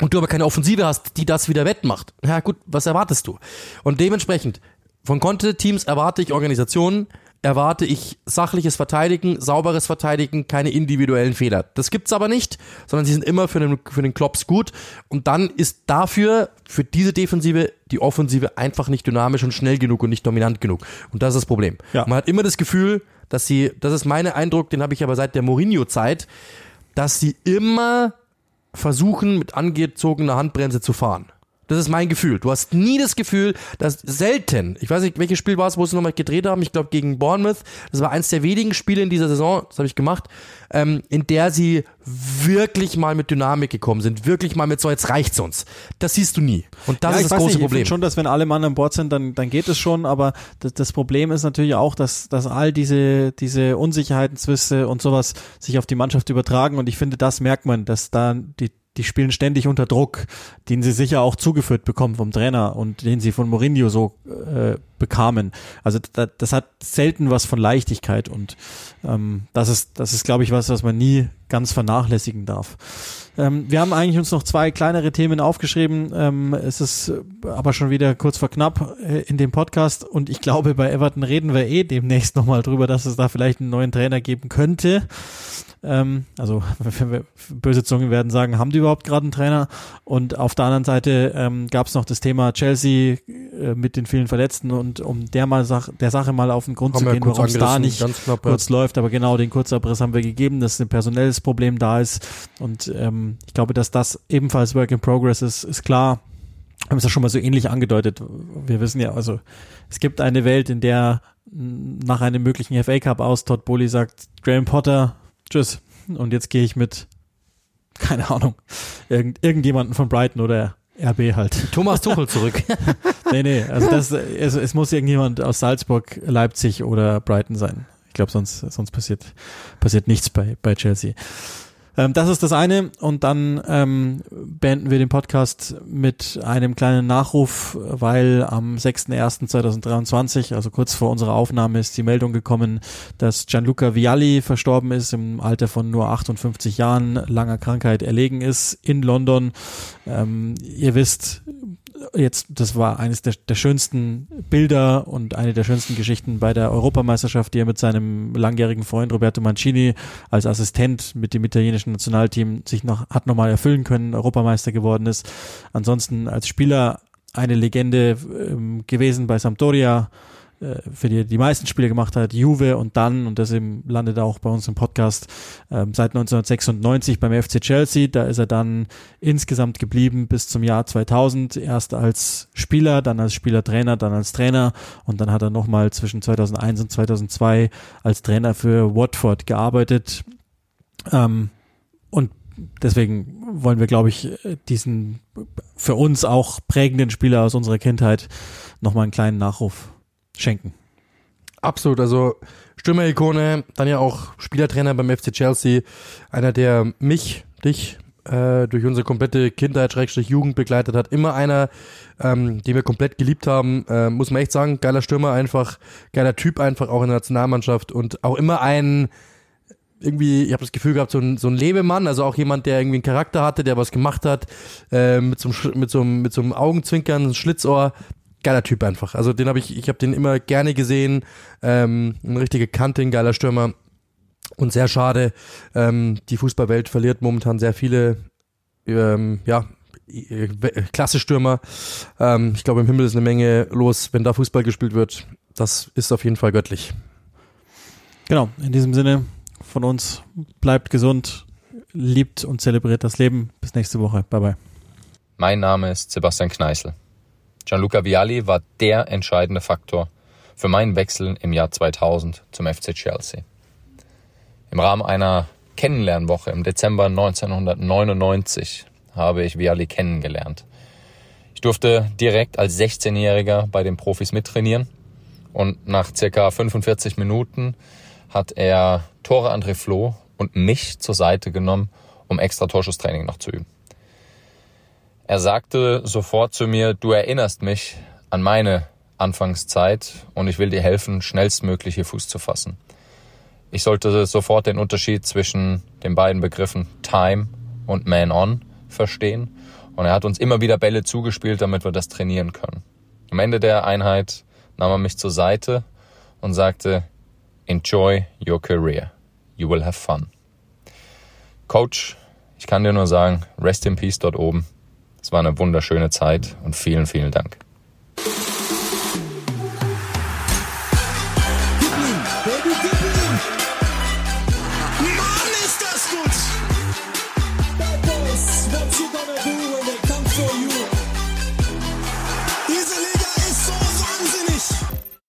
und du aber keine Offensive hast, die das wieder wettmacht, ja gut, was erwartest du? Und dementsprechend, von Conte-Teams erwarte ich Organisationen, erwarte ich sachliches Verteidigen, sauberes Verteidigen, keine individuellen Fehler. Das gibt's aber nicht, sondern sie sind immer für den, für den Klops gut. Und dann ist dafür, für diese Defensive, die Offensive einfach nicht dynamisch und schnell genug und nicht dominant genug. Und das ist das Problem. Ja. Man hat immer das Gefühl, dass sie, das ist mein Eindruck, den habe ich aber seit der Mourinho-Zeit, dass sie immer versuchen, mit angezogener Handbremse zu fahren. Das ist mein Gefühl. Du hast nie das Gefühl, dass selten, ich weiß nicht, welches Spiel war es, wo sie nochmal gedreht haben, ich glaube gegen Bournemouth, das war eins der wenigen Spiele in dieser Saison, das habe ich gemacht, ähm, in der sie wirklich mal mit Dynamik gekommen sind, wirklich mal mit so, jetzt reicht's uns. Das siehst du nie. Und das ja, ist das große nicht, Problem. Ich schon, dass wenn alle Mann an Bord sind, dann, dann geht es schon, aber das, das Problem ist natürlich auch, dass, dass all diese, diese Unsicherheiten, Zwiste und sowas sich auf die Mannschaft übertragen und ich finde, das merkt man, dass da die die spielen ständig unter Druck, den sie sicher auch zugeführt bekommen vom Trainer und den sie von Mourinho so äh, bekamen. Also das, das hat selten was von Leichtigkeit und ähm, das ist, das ist, glaube ich, was, was man nie ganz vernachlässigen darf. Ähm, wir haben eigentlich uns noch zwei kleinere Themen aufgeschrieben. Ähm, es ist aber schon wieder kurz vor knapp äh, in dem Podcast und ich glaube, bei Everton reden wir eh demnächst nochmal drüber, dass es da vielleicht einen neuen Trainer geben könnte. Ähm, also böse Zungen werden sagen, haben die überhaupt gerade einen Trainer? Und auf der anderen Seite ähm, gab es noch das Thema Chelsea äh, mit den vielen Verletzten und um der mal Sach der Sache mal auf den Grund haben zu gehen, warum es da nicht knapp, kurz ja. läuft. Aber genau den Kurzabriss haben wir gegeben, dass ein personelles Problem da ist. Und ähm, ich glaube, dass das ebenfalls Work in Progress ist, ist klar. Wir haben es ja schon mal so ähnlich angedeutet. Wir wissen ja, also es gibt eine Welt, in der nach einem möglichen FA Cup aus Todd Bowley sagt, Graham Potter tschüss. Und jetzt gehe ich mit, keine Ahnung, irgend, irgendjemanden von Brighton oder RB halt. Thomas Tuchel zurück. nee, nee, also das, es, es muss irgendjemand aus Salzburg, Leipzig oder Brighton sein. Ich glaube, sonst, sonst passiert, passiert nichts bei, bei Chelsea. Ähm, das ist das eine. Und dann ähm, beenden wir den Podcast mit einem kleinen Nachruf, weil am 6.1.2023, also kurz vor unserer Aufnahme, ist die Meldung gekommen, dass Gianluca Vialli verstorben ist, im Alter von nur 58 Jahren, langer Krankheit erlegen ist in London. Ähm, ihr wisst, jetzt, das war eines der, der schönsten Bilder und eine der schönsten Geschichten bei der Europameisterschaft, die er mit seinem langjährigen Freund Roberto Mancini als Assistent mit dem italienischen Nationalteam sich noch, hat nochmal erfüllen können, Europameister geworden ist. Ansonsten als Spieler eine Legende ähm, gewesen bei Sampdoria, für die die meisten Spiele gemacht hat, Juve und dann, und das eben landet auch bei uns im Podcast, ähm, seit 1996 beim FC Chelsea. Da ist er dann insgesamt geblieben bis zum Jahr 2000. Erst als Spieler, dann als Spielertrainer, dann als Trainer und dann hat er nochmal zwischen 2001 und 2002 als Trainer für Watford gearbeitet. Ähm, und deswegen wollen wir, glaube ich, diesen für uns auch prägenden Spieler aus unserer Kindheit nochmal einen kleinen Nachruf schenken. Absolut, also Stürmer-Ikone, dann ja auch Spielertrainer beim FC Chelsea, einer, der mich, dich äh, durch unsere komplette Kindheit, Schrägstrich Jugend begleitet hat. Immer einer, ähm, den wir komplett geliebt haben, äh, muss man echt sagen. Geiler Stürmer einfach, geiler Typ einfach auch in der Nationalmannschaft und auch immer ein, irgendwie, ich habe das Gefühl gehabt, so ein, so ein Lebemann, also auch jemand, der irgendwie einen Charakter hatte, der was gemacht hat, äh, mit, so einem, mit, so einem, mit so einem Augenzwinkern, Schlitzohr, geiler Typ einfach. Also den habe ich, ich habe den immer gerne gesehen. Ähm, ein richtige Kante, ein geiler Stürmer. Und sehr schade, ähm, die Fußballwelt verliert momentan sehr viele, ähm, ja, klasse Stürmer. Ähm, ich glaube, im Himmel ist eine Menge los, wenn da Fußball gespielt wird. Das ist auf jeden Fall göttlich. Genau, in diesem Sinne von uns, bleibt gesund, liebt und zelebriert das Leben. Bis nächste Woche. Bye bye. Mein Name ist Sebastian Kneißl. Gianluca Vialli war der entscheidende Faktor für meinen Wechsel im Jahr 2000 zum FC Chelsea. Im Rahmen einer Kennenlernwoche im Dezember 1999 habe ich Vialli kennengelernt. Ich durfte direkt als 16-Jähriger bei den Profis mittrainieren und nach circa 45 Minuten hat er Tore André Flo und mich zur Seite genommen, um extra Torschusstraining noch zu üben. Er sagte sofort zu mir, du erinnerst mich an meine Anfangszeit und ich will dir helfen, schnellstmöglich hier Fuß zu fassen. Ich sollte sofort den Unterschied zwischen den beiden Begriffen Time und Man On verstehen und er hat uns immer wieder Bälle zugespielt, damit wir das trainieren können. Am Ende der Einheit nahm er mich zur Seite und sagte, Enjoy your career. You will have fun. Coach, ich kann dir nur sagen, rest in peace dort oben. Es war eine wunderschöne Zeit und vielen, vielen Dank.